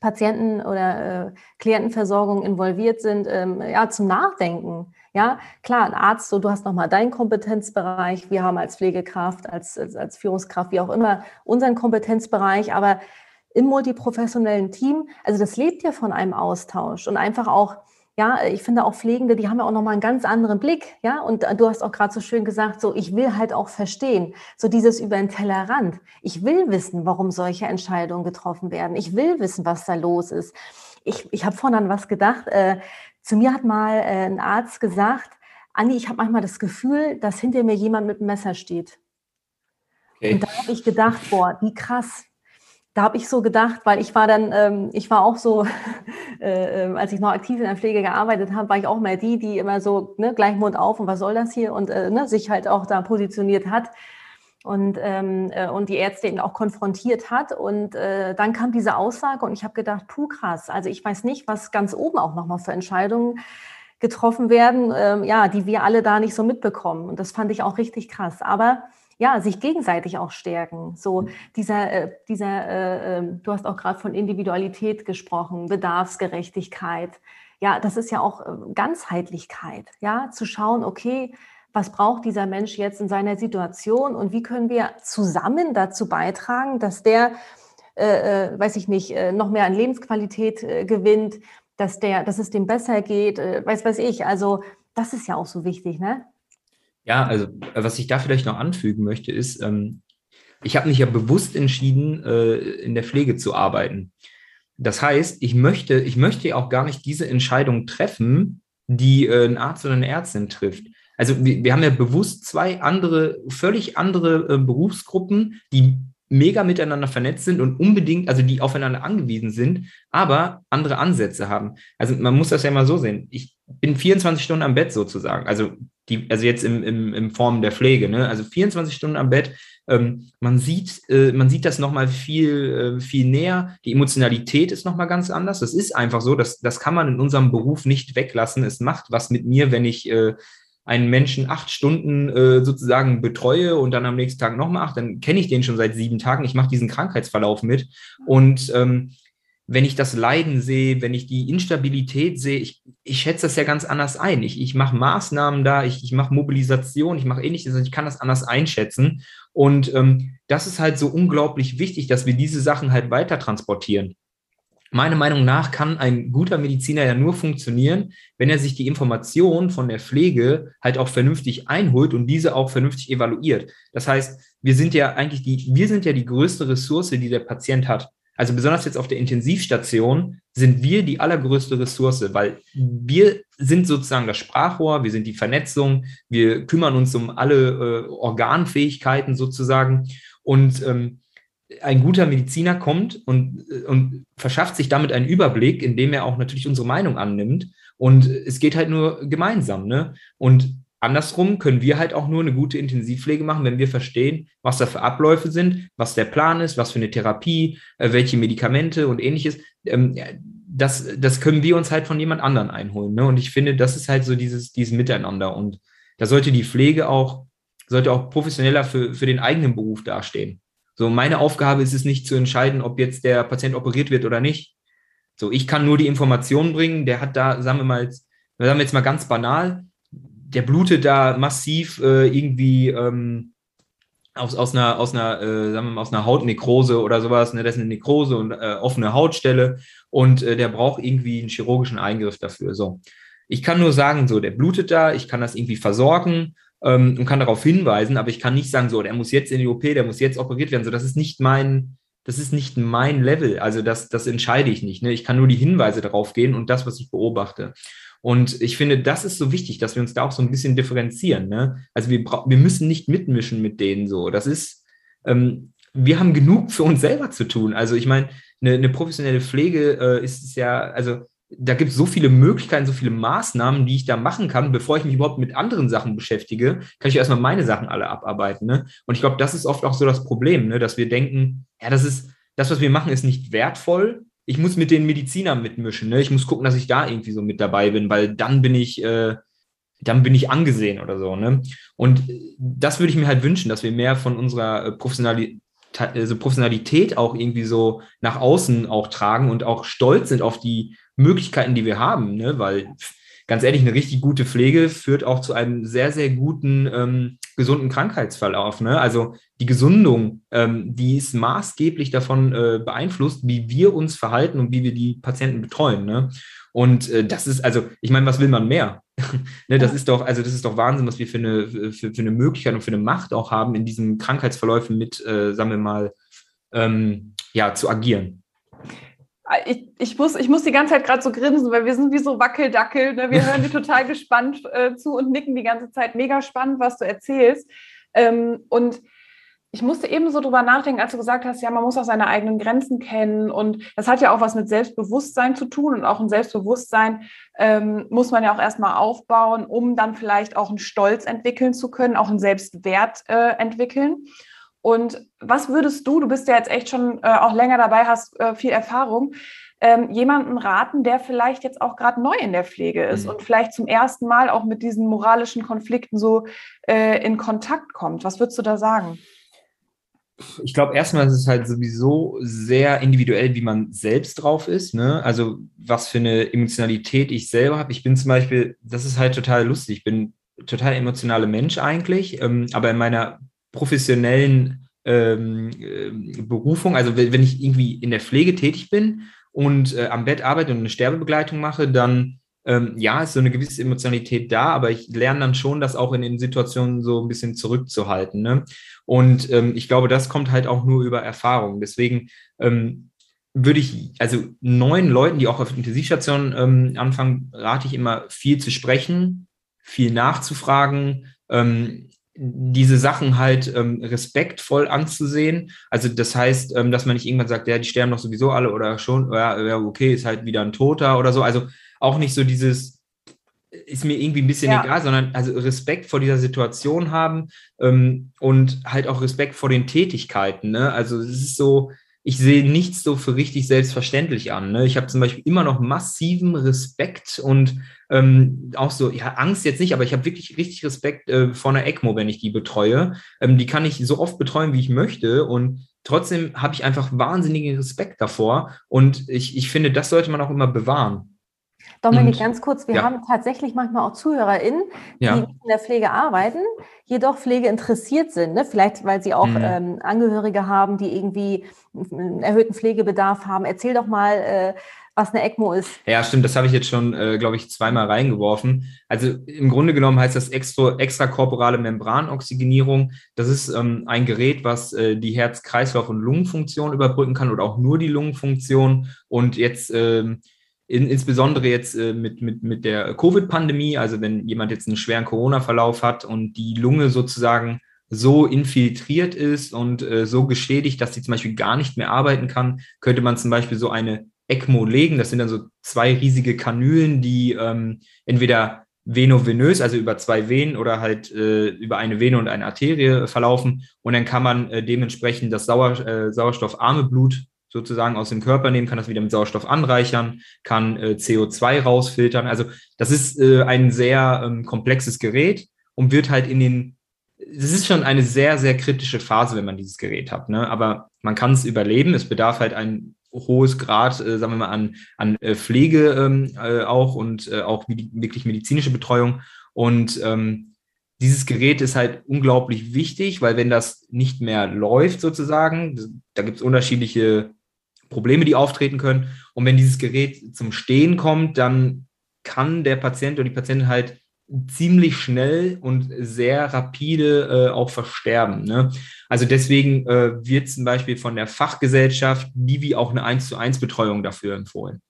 Patienten- oder äh, Klientenversorgung involviert sind, ähm, ja, zum Nachdenken. Ja, klar, ein Arzt, so du hast nochmal deinen Kompetenzbereich, wir haben als Pflegekraft, als, als, als Führungskraft, wie auch immer, unseren Kompetenzbereich, aber im multiprofessionellen Team, also das lebt ja von einem Austausch und einfach auch ja, ich finde auch Pflegende, die haben ja auch nochmal einen ganz anderen Blick. Ja, und du hast auch gerade so schön gesagt, so, ich will halt auch verstehen, so dieses über den Tellerrand. Ich will wissen, warum solche Entscheidungen getroffen werden. Ich will wissen, was da los ist. Ich, ich habe vorhin an was gedacht. Äh, zu mir hat mal äh, ein Arzt gesagt, Anni, ich habe manchmal das Gefühl, dass hinter mir jemand mit einem Messer steht. Okay. Und da habe ich gedacht, boah, wie krass da habe ich so gedacht, weil ich war dann, ähm, ich war auch so, äh, ähm, als ich noch aktiv in der Pflege gearbeitet habe, war ich auch mal die, die immer so ne, gleich Mund auf und was soll das hier und äh, ne, sich halt auch da positioniert hat und, ähm, äh, und die Ärzte eben auch konfrontiert hat. Und äh, dann kam diese Aussage und ich habe gedacht, puh krass, also ich weiß nicht, was ganz oben auch nochmal für Entscheidungen getroffen werden, ähm, ja, die wir alle da nicht so mitbekommen. Und das fand ich auch richtig krass. Aber ja, sich gegenseitig auch stärken. So mhm. dieser, äh, dieser äh, äh, du hast auch gerade von Individualität gesprochen, Bedarfsgerechtigkeit. Ja, das ist ja auch äh, Ganzheitlichkeit, ja, zu schauen, okay, was braucht dieser Mensch jetzt in seiner Situation und wie können wir zusammen dazu beitragen, dass der, äh, äh weiß ich nicht, äh, noch mehr an Lebensqualität äh, gewinnt, dass der, dass es dem besser geht, weiß weiß ich. Also das ist ja auch so wichtig, ne? Ja, also äh, was ich da vielleicht noch anfügen möchte, ist, ähm, ich habe mich ja bewusst entschieden, äh, in der Pflege zu arbeiten. Das heißt, ich möchte, ich möchte auch gar nicht diese Entscheidung treffen, die äh, ein Arzt oder eine Ärztin trifft. Also wir, wir haben ja bewusst zwei andere, völlig andere äh, Berufsgruppen, die mega miteinander vernetzt sind und unbedingt, also die aufeinander angewiesen sind, aber andere Ansätze haben. Also man muss das ja mal so sehen. Ich bin 24 Stunden am Bett sozusagen. Also die, also jetzt im, im, im Form der Pflege, ne? also 24 Stunden am Bett. Ähm, man sieht, äh, man sieht das nochmal viel, äh, viel näher. Die Emotionalität ist nochmal ganz anders. Das ist einfach so, das, das kann man in unserem Beruf nicht weglassen. Es macht was mit mir, wenn ich, äh, einen Menschen acht Stunden äh, sozusagen betreue und dann am nächsten Tag nochmal acht, dann kenne ich den schon seit sieben Tagen. Ich mache diesen Krankheitsverlauf mit. Und ähm, wenn ich das Leiden sehe, wenn ich die Instabilität sehe, ich, ich schätze das ja ganz anders ein. Ich, ich mache Maßnahmen da, ich, ich mache Mobilisation, ich mache ähnliches, ich kann das anders einschätzen. Und ähm, das ist halt so unglaublich wichtig, dass wir diese Sachen halt weiter transportieren. Meiner Meinung nach kann ein guter Mediziner ja nur funktionieren, wenn er sich die Information von der Pflege halt auch vernünftig einholt und diese auch vernünftig evaluiert. Das heißt, wir sind ja eigentlich die, wir sind ja die größte Ressource, die der Patient hat. Also besonders jetzt auf der Intensivstation sind wir die allergrößte Ressource, weil wir sind sozusagen das Sprachrohr, wir sind die Vernetzung, wir kümmern uns um alle äh, Organfähigkeiten sozusagen. Und ähm, ein guter Mediziner kommt und, äh, und verschafft sich damit einen Überblick, indem er auch natürlich unsere Meinung annimmt. Und es geht halt nur gemeinsam. Ne? Und andersrum können wir halt auch nur eine gute Intensivpflege machen, wenn wir verstehen, was da für Abläufe sind, was der Plan ist, was für eine Therapie, äh, welche Medikamente und ähnliches. Ähm, das, das können wir uns halt von jemand anderen einholen. Ne? Und ich finde, das ist halt so dieses, dieses Miteinander. Und da sollte die Pflege auch, sollte auch professioneller für, für den eigenen Beruf dastehen. So, meine Aufgabe ist es nicht zu entscheiden, ob jetzt der Patient operiert wird oder nicht. So, ich kann nur die Informationen bringen. Der hat da, sagen wir mal, sagen wir jetzt mal ganz banal, der blutet da massiv äh, irgendwie ähm, aus, aus einer, aus einer, äh, sagen wir mal, aus einer Hautnekrose oder sowas. Ne? Das ist eine Nekrose und äh, offene Hautstelle und äh, der braucht irgendwie einen chirurgischen Eingriff dafür. So. Ich kann nur sagen, so, der blutet da, ich kann das irgendwie versorgen ähm, und kann darauf hinweisen, aber ich kann nicht sagen, so, der muss jetzt in die OP, der muss jetzt operiert werden. So, das ist nicht mein, das ist nicht mein Level. Also das, das entscheide ich nicht. Ne? Ich kann nur die Hinweise darauf gehen und das, was ich beobachte. Und ich finde, das ist so wichtig, dass wir uns da auch so ein bisschen differenzieren. Ne? Also wir, wir müssen nicht mitmischen mit denen so. Das ist, ähm, wir haben genug für uns selber zu tun. Also ich meine, eine, eine professionelle Pflege äh, ist es ja, also da gibt es so viele Möglichkeiten, so viele Maßnahmen, die ich da machen kann, bevor ich mich überhaupt mit anderen Sachen beschäftige, kann ich erstmal meine Sachen alle abarbeiten. Ne? Und ich glaube, das ist oft auch so das Problem, ne? dass wir denken, ja, das ist, das, was wir machen, ist nicht wertvoll. Ich muss mit den Medizinern mitmischen. Ne? Ich muss gucken, dass ich da irgendwie so mit dabei bin, weil dann bin ich, äh, dann bin ich angesehen oder so. Ne? Und das würde ich mir halt wünschen, dass wir mehr von unserer äh, Professionalität also Professionalität auch irgendwie so nach außen auch tragen und auch stolz sind auf die Möglichkeiten, die wir haben, ne? weil ganz ehrlich, eine richtig gute Pflege führt auch zu einem sehr, sehr guten, ähm, gesunden Krankheitsverlauf. Ne? Also die Gesundung, ähm, die ist maßgeblich davon äh, beeinflusst, wie wir uns verhalten und wie wir die Patienten betreuen. Ne? Und äh, das ist, also, ich meine, was will man mehr? ne, das ist doch, also das ist doch Wahnsinn, was wir für eine, für, für eine Möglichkeit und für eine Macht auch haben, in diesen Krankheitsverläufen mit, äh, sagen wir mal, ähm, ja, zu agieren. Ich, ich, muss, ich muss die ganze Zeit gerade so grinsen, weil wir sind wie so Wackeldackel. Ne? Wir hören dir total gespannt äh, zu und nicken die ganze Zeit. Mega spannend, was du erzählst. Ähm, und ich musste eben so drüber nachdenken, als du gesagt hast, ja, man muss auch seine eigenen Grenzen kennen. Und das hat ja auch was mit Selbstbewusstsein zu tun. Und auch ein Selbstbewusstsein ähm, muss man ja auch erstmal aufbauen, um dann vielleicht auch einen Stolz entwickeln zu können, auch einen Selbstwert äh, entwickeln. Und was würdest du, du bist ja jetzt echt schon äh, auch länger dabei, hast äh, viel Erfahrung, ähm, jemanden raten, der vielleicht jetzt auch gerade neu in der Pflege ist mhm. und vielleicht zum ersten Mal auch mit diesen moralischen Konflikten so äh, in Kontakt kommt? Was würdest du da sagen? Ich glaube, erstmal ist es halt sowieso sehr individuell, wie man selbst drauf ist. Ne? Also, was für eine Emotionalität ich selber habe. Ich bin zum Beispiel, das ist halt total lustig. Ich bin total emotionaler Mensch eigentlich, ähm, aber in meiner professionellen ähm, äh, Berufung, also wenn ich irgendwie in der Pflege tätig bin und äh, am Bett arbeite und eine Sterbebegleitung mache, dann ähm, ja, ist so eine gewisse Emotionalität da, aber ich lerne dann schon, das auch in den Situationen so ein bisschen zurückzuhalten. Ne? Und ähm, ich glaube, das kommt halt auch nur über Erfahrung. Deswegen ähm, würde ich, also neuen Leuten, die auch auf Intensivstationen ähm, anfangen, rate ich immer viel zu sprechen, viel nachzufragen, ähm, diese Sachen halt ähm, respektvoll anzusehen. Also das heißt, ähm, dass man nicht irgendwann sagt, ja, die sterben doch sowieso alle oder schon, ja, ja, okay, ist halt wieder ein Toter oder so. Also auch nicht so dieses, ist mir irgendwie ein bisschen ja. egal, sondern also Respekt vor dieser Situation haben ähm, und halt auch Respekt vor den Tätigkeiten. Ne? Also es ist so, ich sehe nichts so für richtig selbstverständlich an. Ne? Ich habe zum Beispiel immer noch massiven Respekt und ähm, auch so, ja, Angst jetzt nicht, aber ich habe wirklich richtig Respekt äh, vor einer ECMO, wenn ich die betreue. Ähm, die kann ich so oft betreuen, wie ich möchte. Und trotzdem habe ich einfach wahnsinnigen Respekt davor. Und ich, ich finde, das sollte man auch immer bewahren. Dominik, und, ganz kurz, wir ja. haben tatsächlich manchmal auch ZuhörerInnen, die ja. in der Pflege arbeiten, jedoch Pflege interessiert sind. Ne? Vielleicht, weil sie auch mhm. ähm, Angehörige haben, die irgendwie einen erhöhten Pflegebedarf haben. Erzähl doch mal, äh, was eine ECMO ist. Ja, stimmt, das habe ich jetzt schon, äh, glaube ich, zweimal reingeworfen. Also im Grunde genommen heißt das extra, extrakorporale Membranoxygenierung. Das ist ähm, ein Gerät, was äh, die Herz-Kreislauf- und Lungenfunktion überbrücken kann oder auch nur die Lungenfunktion. Und jetzt ähm, in, insbesondere jetzt äh, mit, mit, mit der Covid-Pandemie, also wenn jemand jetzt einen schweren Corona-Verlauf hat und die Lunge sozusagen so infiltriert ist und äh, so geschädigt, dass sie zum Beispiel gar nicht mehr arbeiten kann, könnte man zum Beispiel so eine ECMO legen. Das sind dann so zwei riesige Kanülen, die ähm, entweder venovenös, also über zwei Venen oder halt äh, über eine Vene und eine Arterie verlaufen. Und dann kann man äh, dementsprechend das Sauer, äh, sauerstoffarme Blut sozusagen aus dem Körper nehmen, kann das wieder mit Sauerstoff anreichern, kann äh, CO2 rausfiltern. Also das ist äh, ein sehr ähm, komplexes Gerät und wird halt in den, es ist schon eine sehr, sehr kritische Phase, wenn man dieses Gerät hat. Ne? Aber man kann es überleben. Es bedarf halt ein hohes Grad, äh, sagen wir mal, an, an äh, Pflege ähm, äh, auch und äh, auch wirklich medizinische Betreuung. Und ähm, dieses Gerät ist halt unglaublich wichtig, weil wenn das nicht mehr läuft sozusagen, da gibt es unterschiedliche Probleme, die auftreten können. Und wenn dieses Gerät zum Stehen kommt, dann kann der Patient oder die Patientin halt ziemlich schnell und sehr rapide äh, auch versterben. Ne? Also deswegen äh, wird zum Beispiel von der Fachgesellschaft wie auch eine 1 zu 1 Betreuung dafür empfohlen.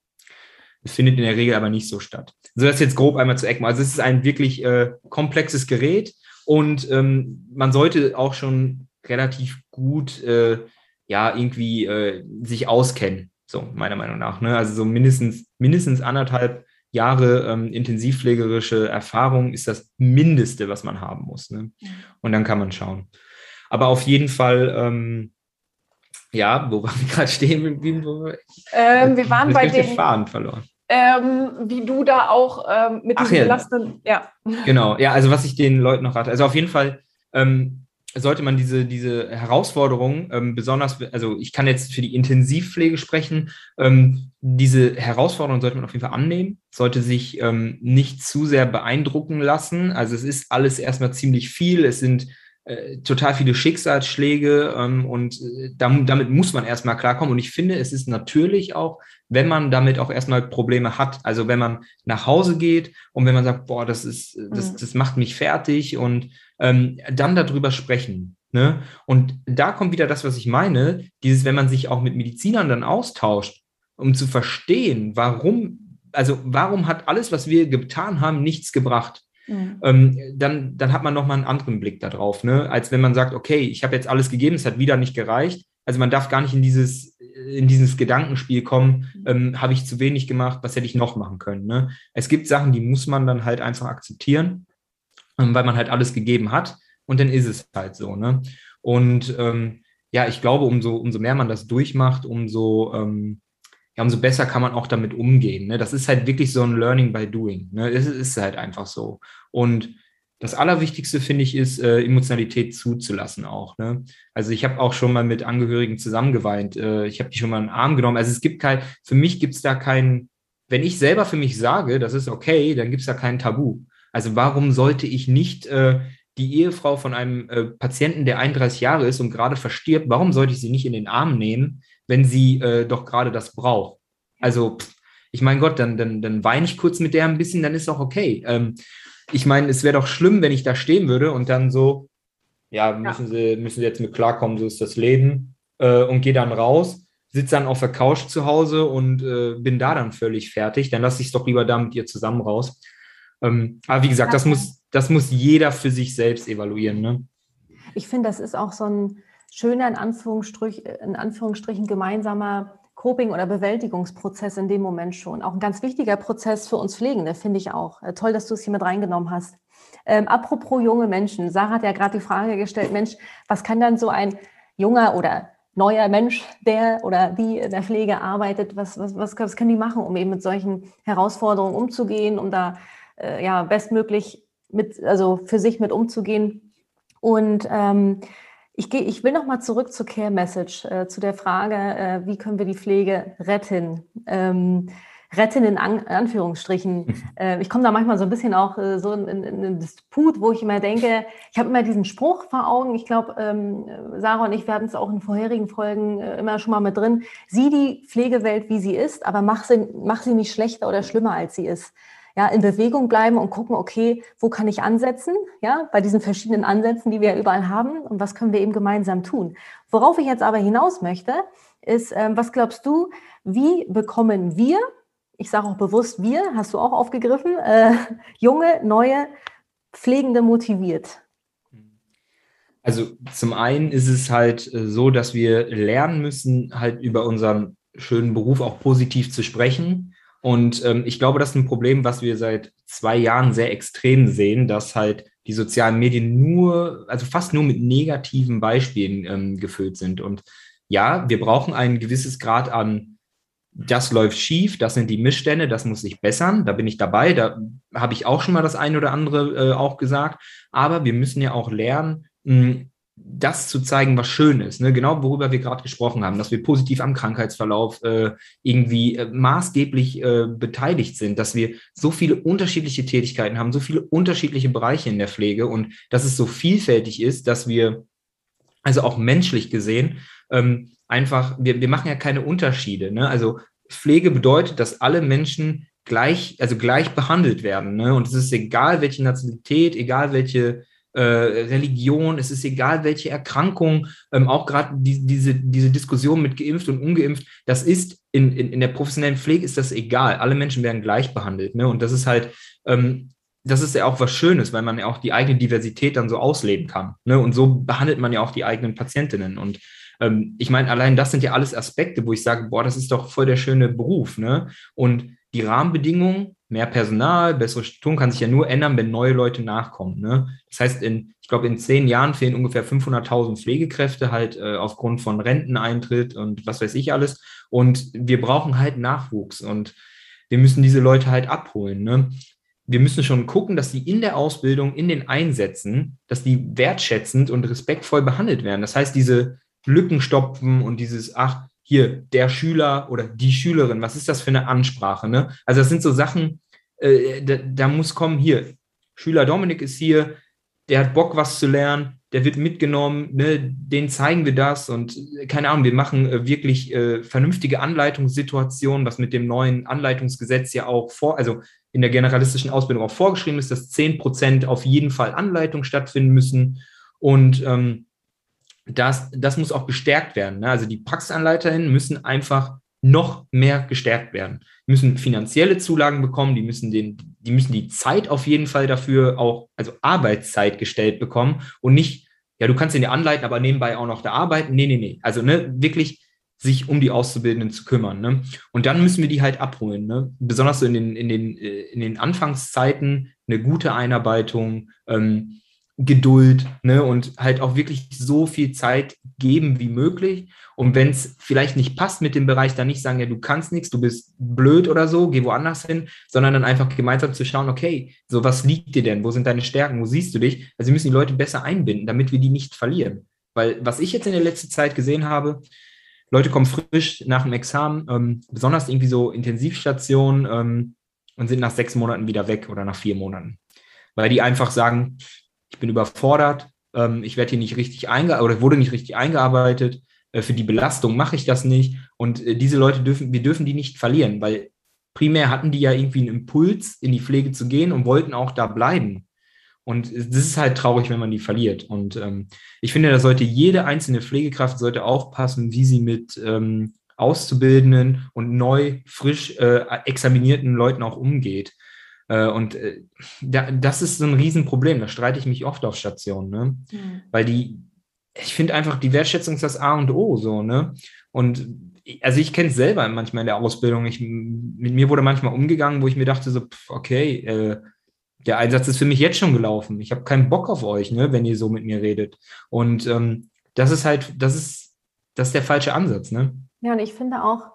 Das findet in der Regel aber nicht so statt. So das jetzt grob einmal zu ECMO. Also es ist ein wirklich äh, komplexes Gerät und ähm, man sollte auch schon relativ gut äh, ja irgendwie äh, sich auskennen, so meiner Meinung nach. Ne? Also so mindestens, mindestens anderthalb Jahre ähm, intensivpflegerische Erfahrung ist das Mindeste, was man haben muss. Ne? Und dann kann man schauen. Aber auf jeden Fall, ähm, ja, wo waren wir gerade stehen? Wie, wo, ähm, wir waren bei den Faden verloren. Ähm, wie du da auch ähm, mit diesem ja. belastenden, ja. Genau, ja, also was ich den Leuten noch rate, also auf jeden Fall ähm, sollte man diese, diese Herausforderungen, ähm, besonders, also ich kann jetzt für die Intensivpflege sprechen, ähm, diese Herausforderungen sollte man auf jeden Fall annehmen, sollte sich ähm, nicht zu sehr beeindrucken lassen. Also es ist alles erstmal ziemlich viel, es sind äh, total viele Schicksalsschläge ähm, und äh, damit muss man erstmal klarkommen. Und ich finde, es ist natürlich auch, wenn man damit auch erstmal Probleme hat. Also wenn man nach Hause geht und wenn man sagt, boah, das ist, das, mhm. das macht mich fertig und ähm, dann darüber sprechen. Ne? Und da kommt wieder das, was ich meine, dieses, wenn man sich auch mit Medizinern dann austauscht, um zu verstehen, warum, also warum hat alles, was wir getan haben, nichts gebracht? Mhm. Ähm, dann, dann hat man nochmal einen anderen Blick darauf, ne? als wenn man sagt, okay, ich habe jetzt alles gegeben, es hat wieder nicht gereicht. Also man darf gar nicht in dieses, in dieses Gedankenspiel kommen, mhm. ähm, habe ich zu wenig gemacht, was hätte ich noch machen können. Ne? Es gibt Sachen, die muss man dann halt einfach akzeptieren, ähm, weil man halt alles gegeben hat und dann ist es halt so. Ne? Und ähm, ja, ich glaube, umso, umso mehr man das durchmacht, umso ähm, ja, umso besser kann man auch damit umgehen. Ne? Das ist halt wirklich so ein Learning by Doing. Ne? Es ist halt einfach so. Und das Allerwichtigste, finde ich, ist, äh, Emotionalität zuzulassen auch. Ne? Also ich habe auch schon mal mit Angehörigen zusammengeweint. Äh, ich habe die schon mal in den Arm genommen. Also es gibt kein, für mich gibt es da kein, wenn ich selber für mich sage, das ist okay, dann gibt es da kein Tabu. Also warum sollte ich nicht äh, die Ehefrau von einem äh, Patienten, der 31 Jahre ist und gerade verstirbt, warum sollte ich sie nicht in den Arm nehmen, wenn sie äh, doch gerade das braucht. Also, ich meine Gott, dann, dann, dann weine ich kurz mit der ein bisschen, dann ist auch okay. Ähm, ich meine, es wäre doch schlimm, wenn ich da stehen würde und dann so, ja, müssen, ja. Sie, müssen Sie jetzt mit klarkommen, so ist das Leben äh, und gehe dann raus, sitze dann auf der Couch zu Hause und äh, bin da dann völlig fertig. Dann lasse ich es doch lieber da mit ihr zusammen raus. Ähm, aber wie gesagt, das muss, das muss jeder für sich selbst evaluieren. Ne? Ich finde, das ist auch so ein, schöner, in, Anführungsstrich, in Anführungsstrichen gemeinsamer Coping- oder Bewältigungsprozess in dem Moment schon. Auch ein ganz wichtiger Prozess für uns Pflegende, finde ich auch. Äh, toll, dass du es hier mit reingenommen hast. Ähm, apropos junge Menschen, Sarah hat ja gerade die Frage gestellt, Mensch, was kann dann so ein junger oder neuer Mensch, der oder die in der Pflege arbeitet, was, was, was, was können die machen, um eben mit solchen Herausforderungen umzugehen, um da äh, ja bestmöglich mit, also für sich mit umzugehen. Und ähm, ich, geh, ich will noch mal zurück zur Care Message, äh, zu der Frage, äh, wie können wir die Pflege retten? Ähm, retten in An Anführungsstrichen. Äh, ich komme da manchmal so ein bisschen auch äh, so in, in, in einen Disput, wo ich immer denke, ich habe immer diesen Spruch vor Augen. Ich glaube, ähm, Sarah und ich, werden es auch in vorherigen Folgen äh, immer schon mal mit drin. Sieh die Pflegewelt, wie sie ist, aber mach sie, mach sie nicht schlechter oder schlimmer, als sie ist. Ja, in Bewegung bleiben und gucken, okay, wo kann ich ansetzen? Ja, bei diesen verschiedenen Ansätzen, die wir überall haben und was können wir eben gemeinsam tun? Worauf ich jetzt aber hinaus möchte, ist, ähm, was glaubst du, wie bekommen wir ich sage auch bewusst wir, hast du auch aufgegriffen, äh, junge, neue Pflegende motiviert? Also zum einen ist es halt äh, so, dass wir lernen müssen, halt über unseren schönen Beruf auch positiv zu sprechen. Und ähm, ich glaube, das ist ein Problem, was wir seit zwei Jahren sehr extrem sehen, dass halt die sozialen Medien nur, also fast nur mit negativen Beispielen ähm, gefüllt sind. Und ja, wir brauchen ein gewisses Grad an das läuft schief, das sind die Missstände, das muss sich bessern, da bin ich dabei, da habe ich auch schon mal das eine oder andere äh, auch gesagt, aber wir müssen ja auch lernen, mh, das zu zeigen, was schön ist, ne? genau worüber wir gerade gesprochen haben, dass wir positiv am Krankheitsverlauf äh, irgendwie äh, maßgeblich äh, beteiligt sind, dass wir so viele unterschiedliche Tätigkeiten haben, so viele unterschiedliche Bereiche in der Pflege und dass es so vielfältig ist, dass wir also auch menschlich gesehen ähm, einfach, wir, wir machen ja keine Unterschiede. Ne? Also Pflege bedeutet, dass alle Menschen gleich, also gleich behandelt werden. Ne? Und es ist egal, welche Nationalität, egal welche äh, Religion, es ist egal, welche Erkrankung, ähm, auch gerade die, diese, diese Diskussion mit geimpft und ungeimpft, das ist in, in, in der professionellen Pflege ist das egal. Alle Menschen werden gleich behandelt. Ne? Und das ist halt, ähm, das ist ja auch was Schönes, weil man ja auch die eigene Diversität dann so ausleben kann. Ne? Und so behandelt man ja auch die eigenen Patientinnen. Und ähm, ich meine, allein das sind ja alles Aspekte, wo ich sage, boah, das ist doch voll der schöne Beruf. Ne? Und die Rahmenbedingungen, mehr Personal, bessere Strukturen kann sich ja nur ändern, wenn neue Leute nachkommen. Ne? Das heißt, in, ich glaube, in zehn Jahren fehlen ungefähr 500.000 Pflegekräfte halt äh, aufgrund von Renteneintritt und was weiß ich alles. Und wir brauchen halt Nachwuchs und wir müssen diese Leute halt abholen. Ne? wir müssen schon gucken, dass die in der Ausbildung, in den Einsätzen, dass die wertschätzend und respektvoll behandelt werden. Das heißt, diese Lücken stopfen und dieses, ach, hier, der Schüler oder die Schülerin, was ist das für eine Ansprache? Ne? Also das sind so Sachen, äh, da, da muss kommen, hier, Schüler Dominik ist hier, der hat Bock, was zu lernen, der wird mitgenommen, ne, den zeigen wir das und äh, keine Ahnung, wir machen äh, wirklich äh, vernünftige Anleitungssituationen, was mit dem neuen Anleitungsgesetz ja auch vor, also in der generalistischen Ausbildung auch vorgeschrieben ist, dass 10 Prozent auf jeden Fall Anleitung stattfinden müssen und ähm, das, das muss auch gestärkt werden. Ne? Also die Praxisanleiterinnen müssen einfach noch mehr gestärkt werden. Die müssen finanzielle Zulagen bekommen, die müssen, den, die müssen die Zeit auf jeden Fall dafür auch, also Arbeitszeit gestellt bekommen und nicht, ja, du kannst den ja anleiten, aber nebenbei auch noch da arbeiten. Nee, nee, nee. Also ne, wirklich sich um die Auszubildenden zu kümmern. Ne? Und dann müssen wir die halt abholen. Ne? Besonders so in den, in, den, äh, in den Anfangszeiten eine gute Einarbeitung, ähm, Geduld ne, und halt auch wirklich so viel Zeit geben wie möglich. Und wenn es vielleicht nicht passt mit dem Bereich, dann nicht sagen, ja, du kannst nichts, du bist blöd oder so, geh woanders hin, sondern dann einfach gemeinsam zu schauen, okay, so was liegt dir denn? Wo sind deine Stärken? Wo siehst du dich? Also wir müssen die Leute besser einbinden, damit wir die nicht verlieren. Weil was ich jetzt in der letzten Zeit gesehen habe, Leute kommen frisch nach dem Examen, ähm, besonders irgendwie so Intensivstationen ähm, und sind nach sechs Monaten wieder weg oder nach vier Monaten. Weil die einfach sagen, ich bin überfordert, ähm, ich werde hier nicht richtig eingearbeitet oder wurde nicht richtig eingearbeitet, äh, für die Belastung mache ich das nicht. Und äh, diese Leute dürfen, wir dürfen die nicht verlieren, weil primär hatten die ja irgendwie einen Impuls, in die Pflege zu gehen und wollten auch da bleiben. Und das ist halt traurig, wenn man die verliert. Und ähm, ich finde, da sollte jede einzelne Pflegekraft sollte aufpassen, wie sie mit ähm, Auszubildenden und neu, frisch äh, examinierten Leuten auch umgeht. Äh, und äh, da, das ist so ein Riesenproblem. Da streite ich mich oft auf Stationen, ne? Mhm. Weil die, ich finde einfach, die Wertschätzung ist das A und O, so, ne? Und also ich kenne es selber manchmal in der Ausbildung. Ich, mit mir wurde manchmal umgegangen, wo ich mir dachte, so, pff, okay, äh, der Einsatz ist für mich jetzt schon gelaufen. Ich habe keinen Bock auf euch, ne, wenn ihr so mit mir redet. Und ähm, das ist halt, das ist das ist der falsche Ansatz, ne? Ja, und ich finde auch,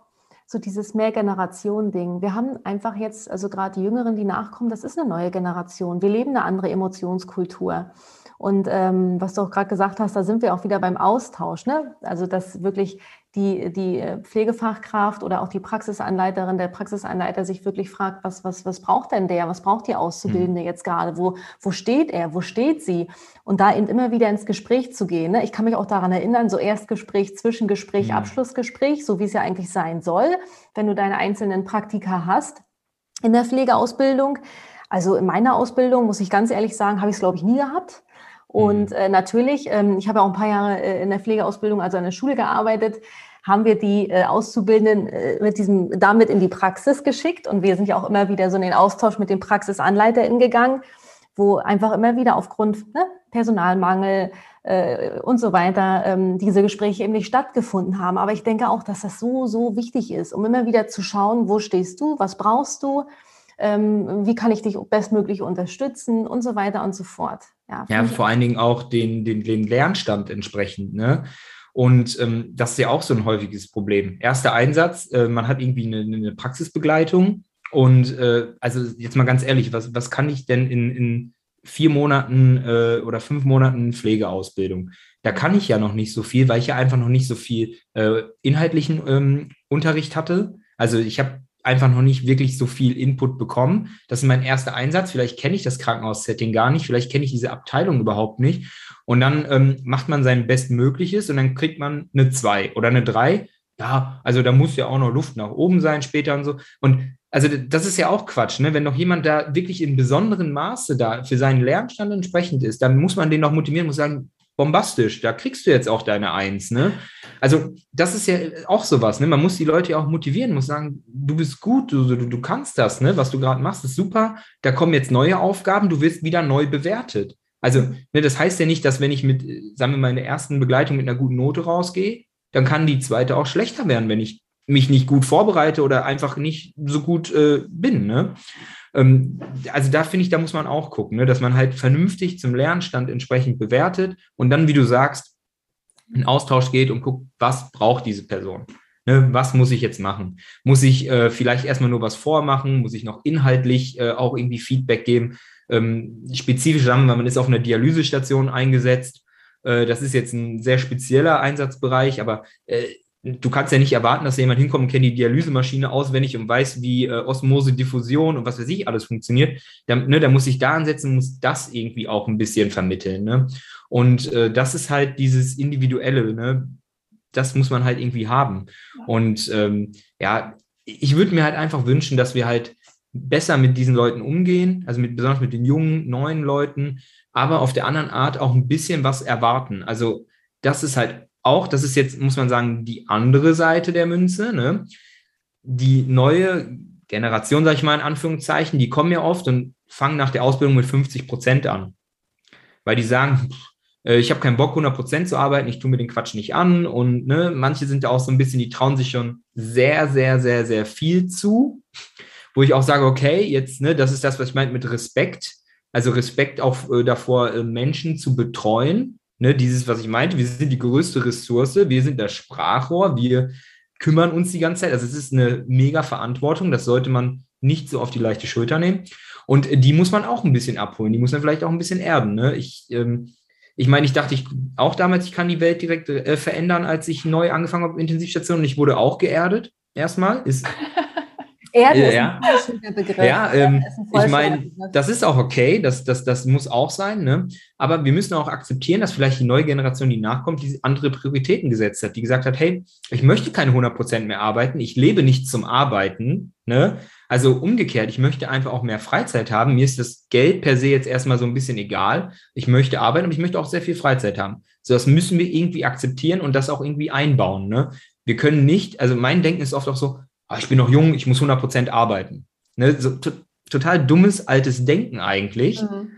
so dieses Mehrgeneration-Ding. Wir haben einfach jetzt, also gerade die Jüngeren, die nachkommen, das ist eine neue Generation. Wir leben eine andere Emotionskultur. Und ähm, was du auch gerade gesagt hast, da sind wir auch wieder beim Austausch. Ne? Also, dass wirklich die, die äh, Pflegefachkraft oder auch die Praxisanleiterin, der Praxisanleiter sich wirklich fragt, was, was, was braucht denn der? Was braucht die Auszubildende mhm. jetzt gerade? Wo, wo steht er? Wo steht sie? Und da eben immer wieder ins Gespräch zu gehen. Ne? Ich kann mich auch daran erinnern, so Erstgespräch, Zwischengespräch, mhm. Abschlussgespräch, so wie es ja eigentlich sein soll, wenn du deine einzelnen Praktika hast in der Pflegeausbildung. Also in meiner Ausbildung, muss ich ganz ehrlich sagen, habe ich es, glaube ich, nie gehabt. Und mhm. äh, natürlich, ähm, ich habe ja auch ein paar Jahre äh, in der Pflegeausbildung, also an der Schule gearbeitet, haben wir die äh, Auszubildenden äh, mit diesem, damit in die Praxis geschickt. Und wir sind ja auch immer wieder so in den Austausch mit den PraxisanleiterInnen gegangen, wo einfach immer wieder aufgrund ne, Personalmangel äh, und so weiter ähm, diese Gespräche eben nicht stattgefunden haben. Aber ich denke auch, dass das so, so wichtig ist, um immer wieder zu schauen, wo stehst du, was brauchst du, ähm, wie kann ich dich bestmöglich unterstützen und so weiter und so fort. Ja, ja vor allen Dingen auch den, den, den Lernstand entsprechend. Ne? Und ähm, das ist ja auch so ein häufiges Problem. Erster Einsatz, äh, man hat irgendwie eine, eine Praxisbegleitung. Und äh, also jetzt mal ganz ehrlich, was, was kann ich denn in, in vier Monaten äh, oder fünf Monaten Pflegeausbildung? Da kann ich ja noch nicht so viel, weil ich ja einfach noch nicht so viel äh, inhaltlichen ähm, Unterricht hatte. Also ich habe einfach noch nicht wirklich so viel Input bekommen. Das ist mein erster Einsatz. Vielleicht kenne ich das Krankenhaussetting gar nicht, vielleicht kenne ich diese Abteilung überhaupt nicht. Und dann ähm, macht man sein Bestmögliches und dann kriegt man eine 2 oder eine 3. Ja, also da muss ja auch noch Luft nach oben sein später und so. Und also das ist ja auch Quatsch, ne? Wenn doch jemand da wirklich in besonderem Maße da für seinen Lernstand entsprechend ist, dann muss man den noch motivieren, muss sagen, bombastisch, da kriegst du jetzt auch deine Eins, ne? Also, das ist ja auch sowas, ne? Man muss die Leute ja auch motivieren, muss sagen, du bist gut, du, du, kannst das, ne? Was du gerade machst, ist super. Da kommen jetzt neue Aufgaben, du wirst wieder neu bewertet. Also, ne, das heißt ja nicht, dass wenn ich mit, sagen wir mal, in der ersten Begleitung mit einer guten Note rausgehe, dann kann die zweite auch schlechter werden, wenn ich mich nicht gut vorbereite oder einfach nicht so gut äh, bin. Ne? Ähm, also da finde ich, da muss man auch gucken, ne, dass man halt vernünftig zum Lernstand entsprechend bewertet und dann, wie du sagst, in Austausch geht und guckt, was braucht diese Person. Ne, was muss ich jetzt machen? Muss ich äh, vielleicht erstmal nur was vormachen? Muss ich noch inhaltlich äh, auch irgendwie Feedback geben? Ähm, spezifisch sagen wir, man ist auf einer Dialysestation eingesetzt. Äh, das ist jetzt ein sehr spezieller Einsatzbereich, aber äh, du kannst ja nicht erwarten, dass jemand hinkommt und kennt die Dialysemaschine auswendig und weiß, wie äh, Osmose, Diffusion und was weiß ich alles funktioniert. Da, ne, da muss ich da ansetzen, muss das irgendwie auch ein bisschen vermitteln. Ne? Und äh, das ist halt dieses Individuelle, ne? das muss man halt irgendwie haben. Und ähm, ja, ich würde mir halt einfach wünschen, dass wir halt besser mit diesen Leuten umgehen, also mit, besonders mit den jungen, neuen Leuten, aber auf der anderen Art auch ein bisschen was erwarten. Also das ist halt auch, das ist jetzt, muss man sagen, die andere Seite der Münze. Ne? Die neue Generation, sage ich mal in Anführungszeichen, die kommen ja oft und fangen nach der Ausbildung mit 50 Prozent an. Weil die sagen, äh, ich habe keinen Bock, 100 Prozent zu arbeiten, ich tue mir den Quatsch nicht an. Und ne, manche sind ja auch so ein bisschen, die trauen sich schon sehr, sehr, sehr, sehr viel zu. Wo ich auch sage, okay, jetzt, ne, das ist das, was ich meine mit Respekt. Also Respekt auch äh, davor, äh, Menschen zu betreuen Ne, dieses, was ich meinte, wir sind die größte Ressource, wir sind das Sprachrohr, wir kümmern uns die ganze Zeit. Also es ist eine mega Verantwortung, das sollte man nicht so auf die leichte Schulter nehmen. Und die muss man auch ein bisschen abholen, die muss man vielleicht auch ein bisschen erden. Ne? Ich, ähm, ich meine, ich dachte ich auch damals, ich kann die Welt direkt äh, verändern, als ich neu angefangen habe Intensivstation und ich wurde auch geerdet. Erstmal ist Erde ja, ist ein Begriff. Ja, ähm, ich meine, das ist auch okay, das, das, das muss auch sein, ne? aber wir müssen auch akzeptieren, dass vielleicht die neue Generation, die nachkommt, die andere Prioritäten gesetzt hat, die gesagt hat, hey, ich möchte keine 100 Prozent mehr arbeiten, ich lebe nicht zum Arbeiten, ne? Also umgekehrt, ich möchte einfach auch mehr Freizeit haben. Mir ist das Geld per se jetzt erstmal so ein bisschen egal. Ich möchte arbeiten, aber ich möchte auch sehr viel Freizeit haben. So, das müssen wir irgendwie akzeptieren und das auch irgendwie einbauen. Ne? Wir können nicht, also mein Denken ist oft auch so, ah, ich bin noch jung, ich muss 100% arbeiten. Ne? So, total dummes, altes Denken eigentlich. Mhm.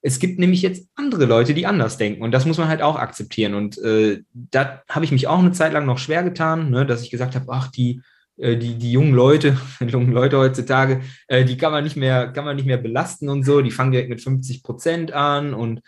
Es gibt nämlich jetzt andere Leute, die anders denken und das muss man halt auch akzeptieren. Und äh, da habe ich mich auch eine Zeit lang noch schwer getan, ne, dass ich gesagt habe, ach, die, äh, die, die jungen Leute, die jungen Leute heutzutage, äh, die kann man nicht mehr, kann man nicht mehr belasten und so, die fangen direkt mit 50 Prozent an und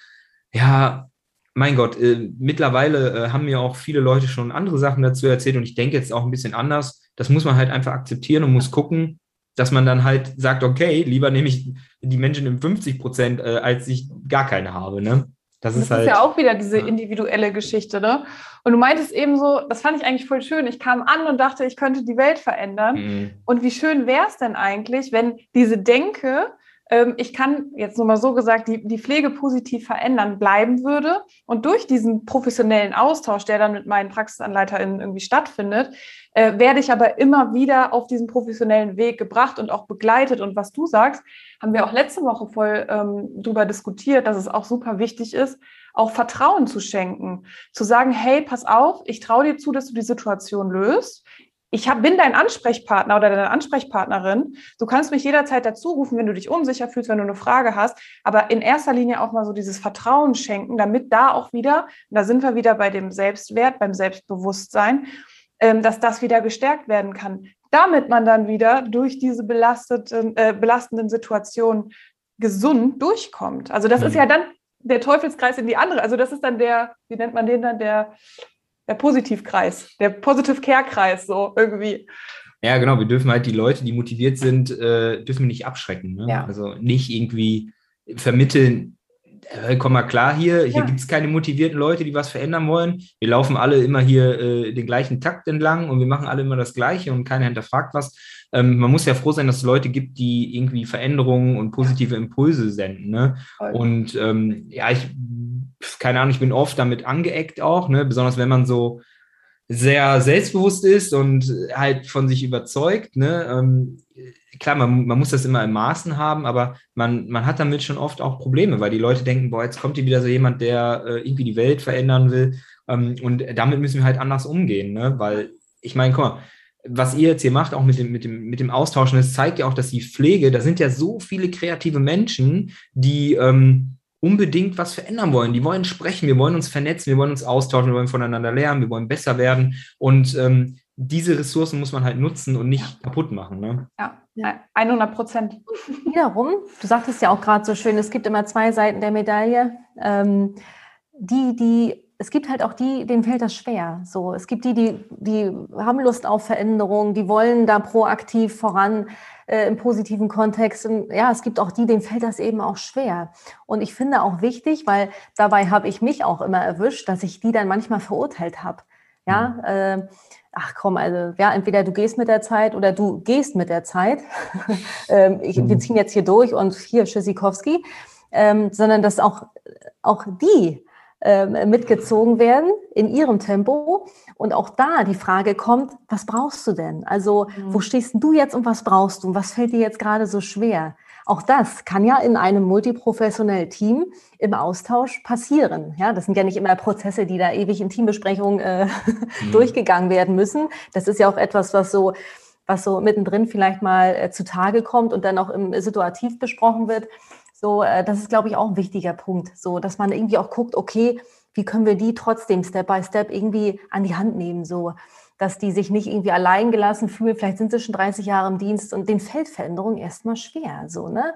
ja, mein Gott, äh, mittlerweile haben mir auch viele Leute schon andere Sachen dazu erzählt und ich denke jetzt auch ein bisschen anders. Das muss man halt einfach akzeptieren und muss gucken, dass man dann halt sagt, okay, lieber nehme ich die Menschen in 50 Prozent, äh, als ich gar keine habe. Ne? Das, das ist, halt, ist ja auch wieder diese individuelle Geschichte, ne? Und du meintest eben so, das fand ich eigentlich voll schön. Ich kam an und dachte, ich könnte die Welt verändern. Mhm. Und wie schön wäre es denn eigentlich, wenn diese Denke, ähm, ich kann jetzt nur mal so gesagt, die, die Pflege positiv verändern, bleiben würde. Und durch diesen professionellen Austausch, der dann mit meinen PraxisanleiterInnen irgendwie stattfindet, äh, werde ich aber immer wieder auf diesen professionellen Weg gebracht und auch begleitet. Und was du sagst, haben wir auch letzte Woche voll ähm, drüber diskutiert, dass es auch super wichtig ist, auch Vertrauen zu schenken. Zu sagen, hey, pass auf, ich traue dir zu, dass du die Situation löst ich hab, bin dein Ansprechpartner oder deine Ansprechpartnerin. Du kannst mich jederzeit dazu rufen, wenn du dich unsicher fühlst, wenn du eine Frage hast. Aber in erster Linie auch mal so dieses Vertrauen schenken, damit da auch wieder, da sind wir wieder bei dem Selbstwert, beim Selbstbewusstsein, dass das wieder gestärkt werden kann. Damit man dann wieder durch diese belasteten, äh, belastenden Situationen gesund durchkommt. Also das mhm. ist ja dann der Teufelskreis in die andere. Also das ist dann der, wie nennt man den dann, der der Positivkreis, der Positive Care-Kreis, so irgendwie. Ja, genau. Wir dürfen halt die Leute, die motiviert sind, äh, dürfen wir nicht abschrecken. Ne? Ja. Also nicht irgendwie vermitteln, äh, komm mal klar hier, hier ja. gibt es keine motivierten Leute, die was verändern wollen. Wir laufen alle immer hier äh, den gleichen Takt entlang und wir machen alle immer das Gleiche und keiner hinterfragt was. Ähm, man muss ja froh sein, dass es Leute gibt, die irgendwie Veränderungen und positive Impulse senden. Ne? Und ähm, ja, ich keine Ahnung, ich bin oft damit angeeckt auch, ne? besonders wenn man so sehr selbstbewusst ist und halt von sich überzeugt. Ne? Ähm, klar, man, man muss das immer in Maßen haben, aber man, man hat damit schon oft auch Probleme, weil die Leute denken, boah, jetzt kommt hier wieder so jemand, der äh, irgendwie die Welt verändern will. Ähm, und damit müssen wir halt anders umgehen, ne? weil ich meine, guck mal, was ihr jetzt hier macht, auch mit dem, mit dem, mit dem Austauschen, das zeigt ja auch, dass die Pflege, da sind ja so viele kreative Menschen, die ähm, unbedingt was verändern wollen. Die wollen sprechen, wir wollen uns vernetzen, wir wollen uns austauschen, wir wollen voneinander lernen, wir wollen besser werden. Und ähm, diese Ressourcen muss man halt nutzen und nicht ja. kaputt machen. Ne? Ja, 100 Prozent. Wiederum, du sagtest ja auch gerade so schön, es gibt immer zwei Seiten der Medaille. Ähm, die, die, es gibt halt auch die, denen fällt das schwer. So, es gibt die, die, die haben Lust auf Veränderung, die wollen da proaktiv voran äh, im positiven Kontext. Und ja, es gibt auch die, denen fällt das eben auch schwer. Und ich finde auch wichtig, weil dabei habe ich mich auch immer erwischt, dass ich die dann manchmal verurteilt habe. Ja, mhm. äh, ach komm, also ja, entweder du gehst mit der Zeit oder du gehst mit der Zeit. ähm, ich, wir mhm. ziehen jetzt hier durch und hier Tschüssikowski. Ähm, sondern dass auch, auch die mitgezogen werden in ihrem Tempo. Und auch da die Frage kommt, was brauchst du denn? Also mhm. wo stehst du jetzt und was brauchst du? Und was fällt dir jetzt gerade so schwer? Auch das kann ja in einem multiprofessionellen Team im Austausch passieren. Ja, das sind ja nicht immer Prozesse, die da ewig in Teambesprechungen äh, mhm. durchgegangen werden müssen. Das ist ja auch etwas, was so, was so mittendrin vielleicht mal äh, zutage kommt und dann auch im Situativ besprochen wird. So, äh, das ist, glaube ich, auch ein wichtiger Punkt. So, dass man irgendwie auch guckt, okay, wie können wir die trotzdem Step by Step irgendwie an die Hand nehmen, so, dass die sich nicht irgendwie allein gelassen fühlen. Vielleicht sind sie schon 30 Jahre im Dienst und den fällt Veränderung erstmal schwer, so, ne?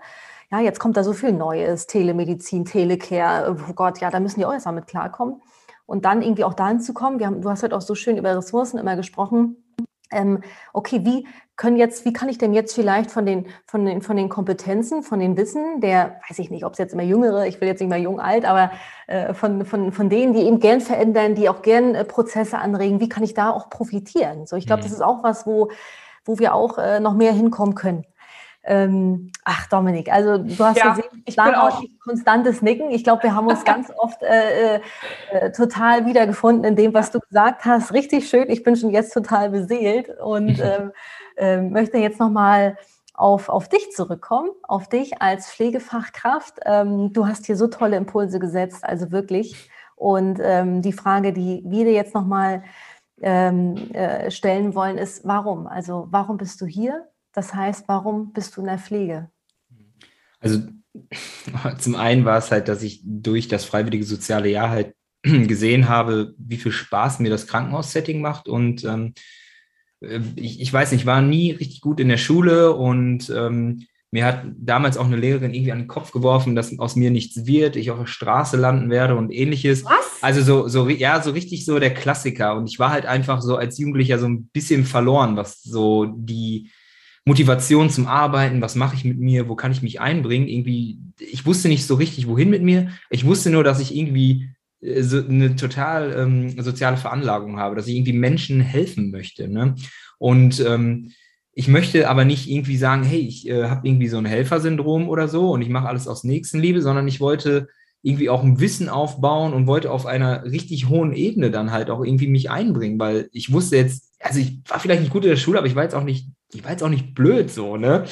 Ja, jetzt kommt da so viel Neues, Telemedizin, Telecare, oh Gott, ja, da müssen die auch erstmal mit klarkommen. Und dann irgendwie auch dahin zu kommen, wir haben, du hast heute auch so schön über Ressourcen immer gesprochen, ähm, okay, wie können jetzt, wie kann ich denn jetzt vielleicht von den, von den, von den Kompetenzen, von den Wissen der, weiß ich nicht, ob es jetzt immer jüngere, ich will jetzt nicht mal jung alt, aber äh, von, von, von denen, die eben gern verändern, die auch gern äh, Prozesse anregen, wie kann ich da auch profitieren? So, ich glaube, mhm. das ist auch was, wo, wo wir auch äh, noch mehr hinkommen können. Ähm, ach, Dominik, also du hast ja, gesehen, ich bin auch konstantes Nicken. Ich glaube, wir haben uns ganz oft äh, äh, total wiedergefunden in dem, was du gesagt hast. Richtig schön. Ich bin schon jetzt total beseelt und ähm, äh, möchte jetzt nochmal auf, auf dich zurückkommen, auf dich als Pflegefachkraft. Ähm, du hast hier so tolle Impulse gesetzt, also wirklich. Und ähm, die Frage, die wir dir jetzt nochmal ähm, äh, stellen wollen, ist, warum? Also warum bist du hier? Das heißt, warum bist du in der Pflege? Also zum einen war es halt, dass ich durch das freiwillige soziale Jahr halt gesehen habe, wie viel Spaß mir das Krankenhaussetting macht. Und ähm, äh, ich, ich, weiß nicht, ich war nie richtig gut in der Schule und ähm, Mir hat damals auch eine Lehrerin irgendwie an den Kopf geworfen, dass aus mir nichts wird, ich auf der Straße landen werde und ähnliches. Was? Also so, so, ja, so richtig so der Klassiker. Und ich war halt einfach so als Jugendlicher so ein bisschen verloren, was so die Motivation zum Arbeiten, was mache ich mit mir, wo kann ich mich einbringen? Irgendwie, ich wusste nicht so richtig, wohin mit mir. Ich wusste nur, dass ich irgendwie so eine total ähm, soziale Veranlagung habe, dass ich irgendwie Menschen helfen möchte. Ne? Und ähm, ich möchte aber nicht irgendwie sagen, hey, ich äh, habe irgendwie so ein Helfersyndrom oder so und ich mache alles aus Nächstenliebe, sondern ich wollte irgendwie auch ein Wissen aufbauen und wollte auf einer richtig hohen Ebene dann halt auch irgendwie mich einbringen, weil ich wusste jetzt, also ich war vielleicht nicht gut in der Schule, aber ich war jetzt auch nicht, ich war jetzt auch nicht blöd so, ne?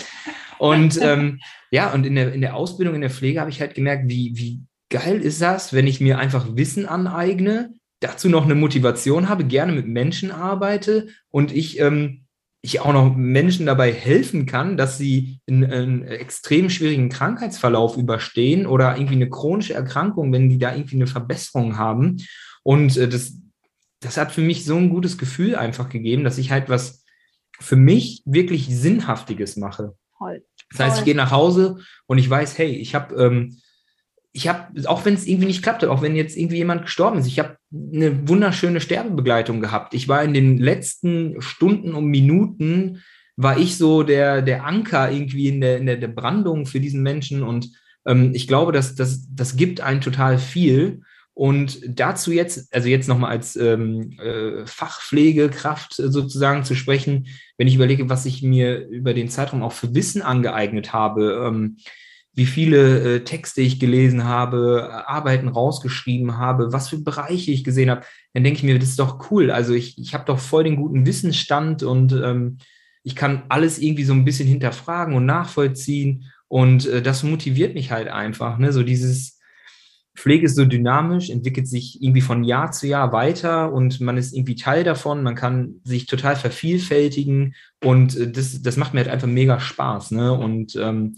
Und ähm, ja, und in der, in der Ausbildung, in der Pflege habe ich halt gemerkt, wie, wie geil ist das, wenn ich mir einfach Wissen aneigne, dazu noch eine Motivation habe, gerne mit Menschen arbeite und ich ähm, ich auch noch Menschen dabei helfen kann, dass sie einen, einen, extrem schwierigen Krankheitsverlauf überstehen oder irgendwie eine chronische Erkrankung, wenn die da irgendwie eine Verbesserung haben. Und äh, das, das hat für mich so ein gutes Gefühl einfach gegeben, dass ich halt was für mich wirklich Sinnhaftiges mache. Toll. Das heißt, ich gehe nach Hause und ich weiß, hey, ich habe ähm, ich habe, auch wenn es irgendwie nicht klappte, auch wenn jetzt irgendwie jemand gestorben ist, ich habe eine wunderschöne Sterbebegleitung gehabt. Ich war in den letzten Stunden und Minuten, war ich so der, der Anker irgendwie in der, in der, der Brandung für diesen Menschen. Und ähm, ich glaube, dass das, das gibt einen total viel. Und dazu jetzt, also jetzt nochmal als ähm, äh, Fachpflegekraft sozusagen zu sprechen, wenn ich überlege, was ich mir über den Zeitraum auch für Wissen angeeignet habe, ähm, wie viele äh, Texte ich gelesen habe, Arbeiten rausgeschrieben habe, was für Bereiche ich gesehen habe, dann denke ich mir, das ist doch cool. Also ich, ich habe doch voll den guten Wissensstand und ähm, ich kann alles irgendwie so ein bisschen hinterfragen und nachvollziehen. Und äh, das motiviert mich halt einfach. Ne? So dieses Pflege ist so dynamisch, entwickelt sich irgendwie von Jahr zu Jahr weiter und man ist irgendwie Teil davon. Man kann sich total vervielfältigen und äh, das, das macht mir halt einfach mega Spaß. Ne? Und ähm,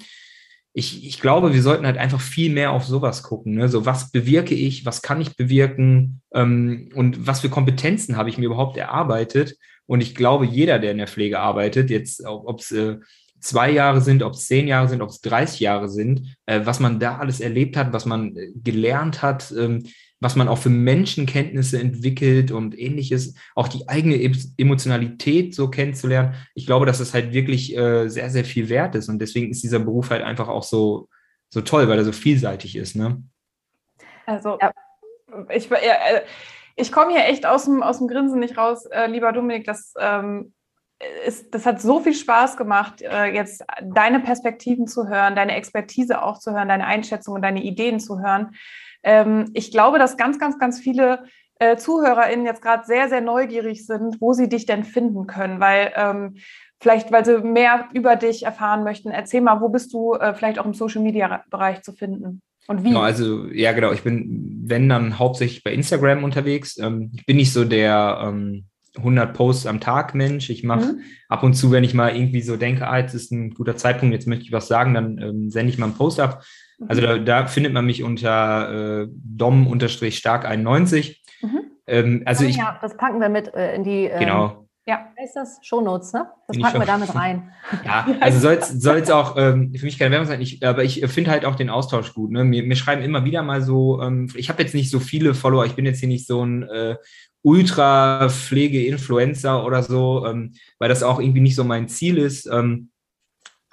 ich, ich glaube, wir sollten halt einfach viel mehr auf sowas gucken. Ne? So, was bewirke ich, was kann ich bewirken ähm, und was für Kompetenzen habe ich mir überhaupt erarbeitet? Und ich glaube, jeder, der in der Pflege arbeitet, jetzt ob es äh, zwei Jahre sind, ob es zehn Jahre sind, ob es 30 Jahre sind, äh, was man da alles erlebt hat, was man äh, gelernt hat, ähm, was man auch für Menschenkenntnisse entwickelt und ähnliches, auch die eigene Emotionalität so kennenzulernen. Ich glaube, dass es halt wirklich äh, sehr, sehr viel wert ist. Und deswegen ist dieser Beruf halt einfach auch so, so toll, weil er so vielseitig ist. Ne? Also, ja. ich, äh, ich komme hier echt aus dem, aus dem Grinsen nicht raus, äh, lieber Dominik. Das, ähm, ist, das hat so viel Spaß gemacht, äh, jetzt deine Perspektiven zu hören, deine Expertise auch zu hören, deine Einschätzungen, deine Ideen zu hören. Ähm, ich glaube, dass ganz, ganz, ganz viele äh, ZuhörerInnen jetzt gerade sehr, sehr neugierig sind, wo sie dich denn finden können, weil ähm, vielleicht, weil sie mehr über dich erfahren möchten. Erzähl mal, wo bist du äh, vielleicht auch im Social-Media-Bereich zu finden? Und wie? Genau, also ja, genau. Ich bin, wenn dann hauptsächlich bei Instagram unterwegs. Ähm, ich bin nicht so der ähm, 100 Posts am Tag Mensch. Ich mache mhm. ab und zu, wenn ich mal irgendwie so denke, ah, jetzt ist ein guter Zeitpunkt, jetzt möchte ich was sagen, dann ähm, sende ich mal einen Post ab. Also da, da, findet man mich unter äh, dom-stark91. Mhm. Ähm, also oh, ich, ja, das packen wir mit äh, in die. Ähm, genau. Ja, ist das Shownotes, ne? Das packen wir damit rein. ja, also soll es auch ähm, für mich keine Werbung sein, ich, aber ich finde halt auch den Austausch gut. Ne? Mir, mir schreiben immer wieder mal so, ähm, ich habe jetzt nicht so viele Follower, ich bin jetzt hier nicht so ein äh, Ultra-Pflege-Influencer oder so, ähm, weil das auch irgendwie nicht so mein Ziel ist. Ähm,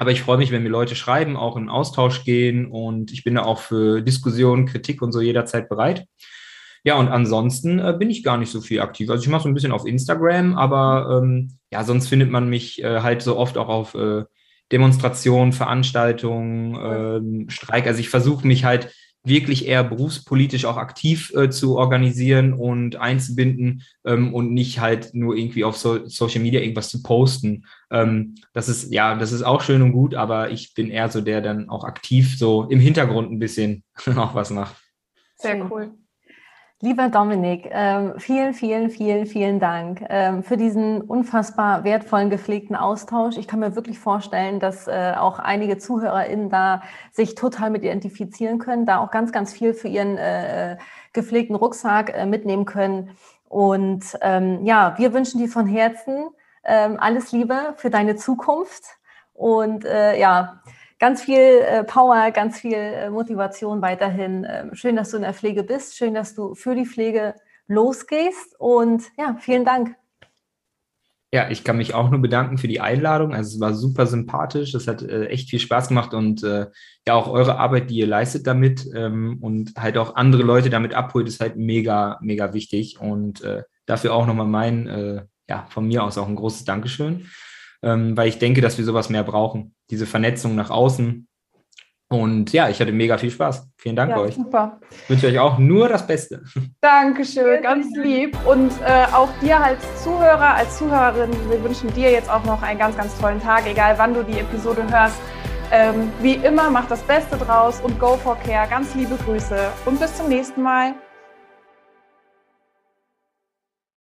aber ich freue mich, wenn mir Leute schreiben, auch in Austausch gehen und ich bin da auch für Diskussionen, Kritik und so jederzeit bereit. Ja, und ansonsten äh, bin ich gar nicht so viel aktiv. Also ich mache so ein bisschen auf Instagram, aber ähm, ja, sonst findet man mich äh, halt so oft auch auf äh, Demonstrationen, Veranstaltungen, ähm, Streik. Also ich versuche mich halt wirklich eher berufspolitisch auch aktiv äh, zu organisieren und einzubinden ähm, und nicht halt nur irgendwie auf so Social Media irgendwas zu posten. Ähm, das ist, ja, das ist auch schön und gut, aber ich bin eher so der dann auch aktiv so im Hintergrund ein bisschen auch was macht. Sehr cool. Lieber Dominik, ähm, vielen, vielen, vielen, vielen Dank ähm, für diesen unfassbar wertvollen, gepflegten Austausch. Ich kann mir wirklich vorstellen, dass äh, auch einige ZuhörerInnen da sich total mit identifizieren können, da auch ganz, ganz viel für ihren äh, gepflegten Rucksack äh, mitnehmen können. Und ähm, ja, wir wünschen dir von Herzen alles Liebe für deine Zukunft. Und ja, ganz viel äh, Power, ganz viel äh, Motivation weiterhin. Ähm, schön, dass du in der Pflege bist. Schön, dass du für die Pflege losgehst. Und ja, vielen Dank. Ja, ich kann mich auch nur bedanken für die Einladung. Also es war super sympathisch. Es hat äh, echt viel Spaß gemacht und äh, ja auch eure Arbeit, die ihr leistet damit ähm, und halt auch andere Leute damit abholt, ist halt mega, mega wichtig. Und äh, dafür auch nochmal mein, äh, ja, von mir aus auch ein großes Dankeschön, ähm, weil ich denke, dass wir sowas mehr brauchen. Diese Vernetzung nach außen, und ja, ich hatte mega viel Spaß. Vielen Dank ja, euch. Super. Ich wünsche euch auch nur das Beste. Dankeschön, ganz lieb. Und äh, auch dir als Zuhörer, als Zuhörerin, wir wünschen dir jetzt auch noch einen ganz, ganz tollen Tag, egal wann du die Episode hörst. Ähm, wie immer, mach das Beste draus und go for care. Ganz liebe Grüße und bis zum nächsten Mal.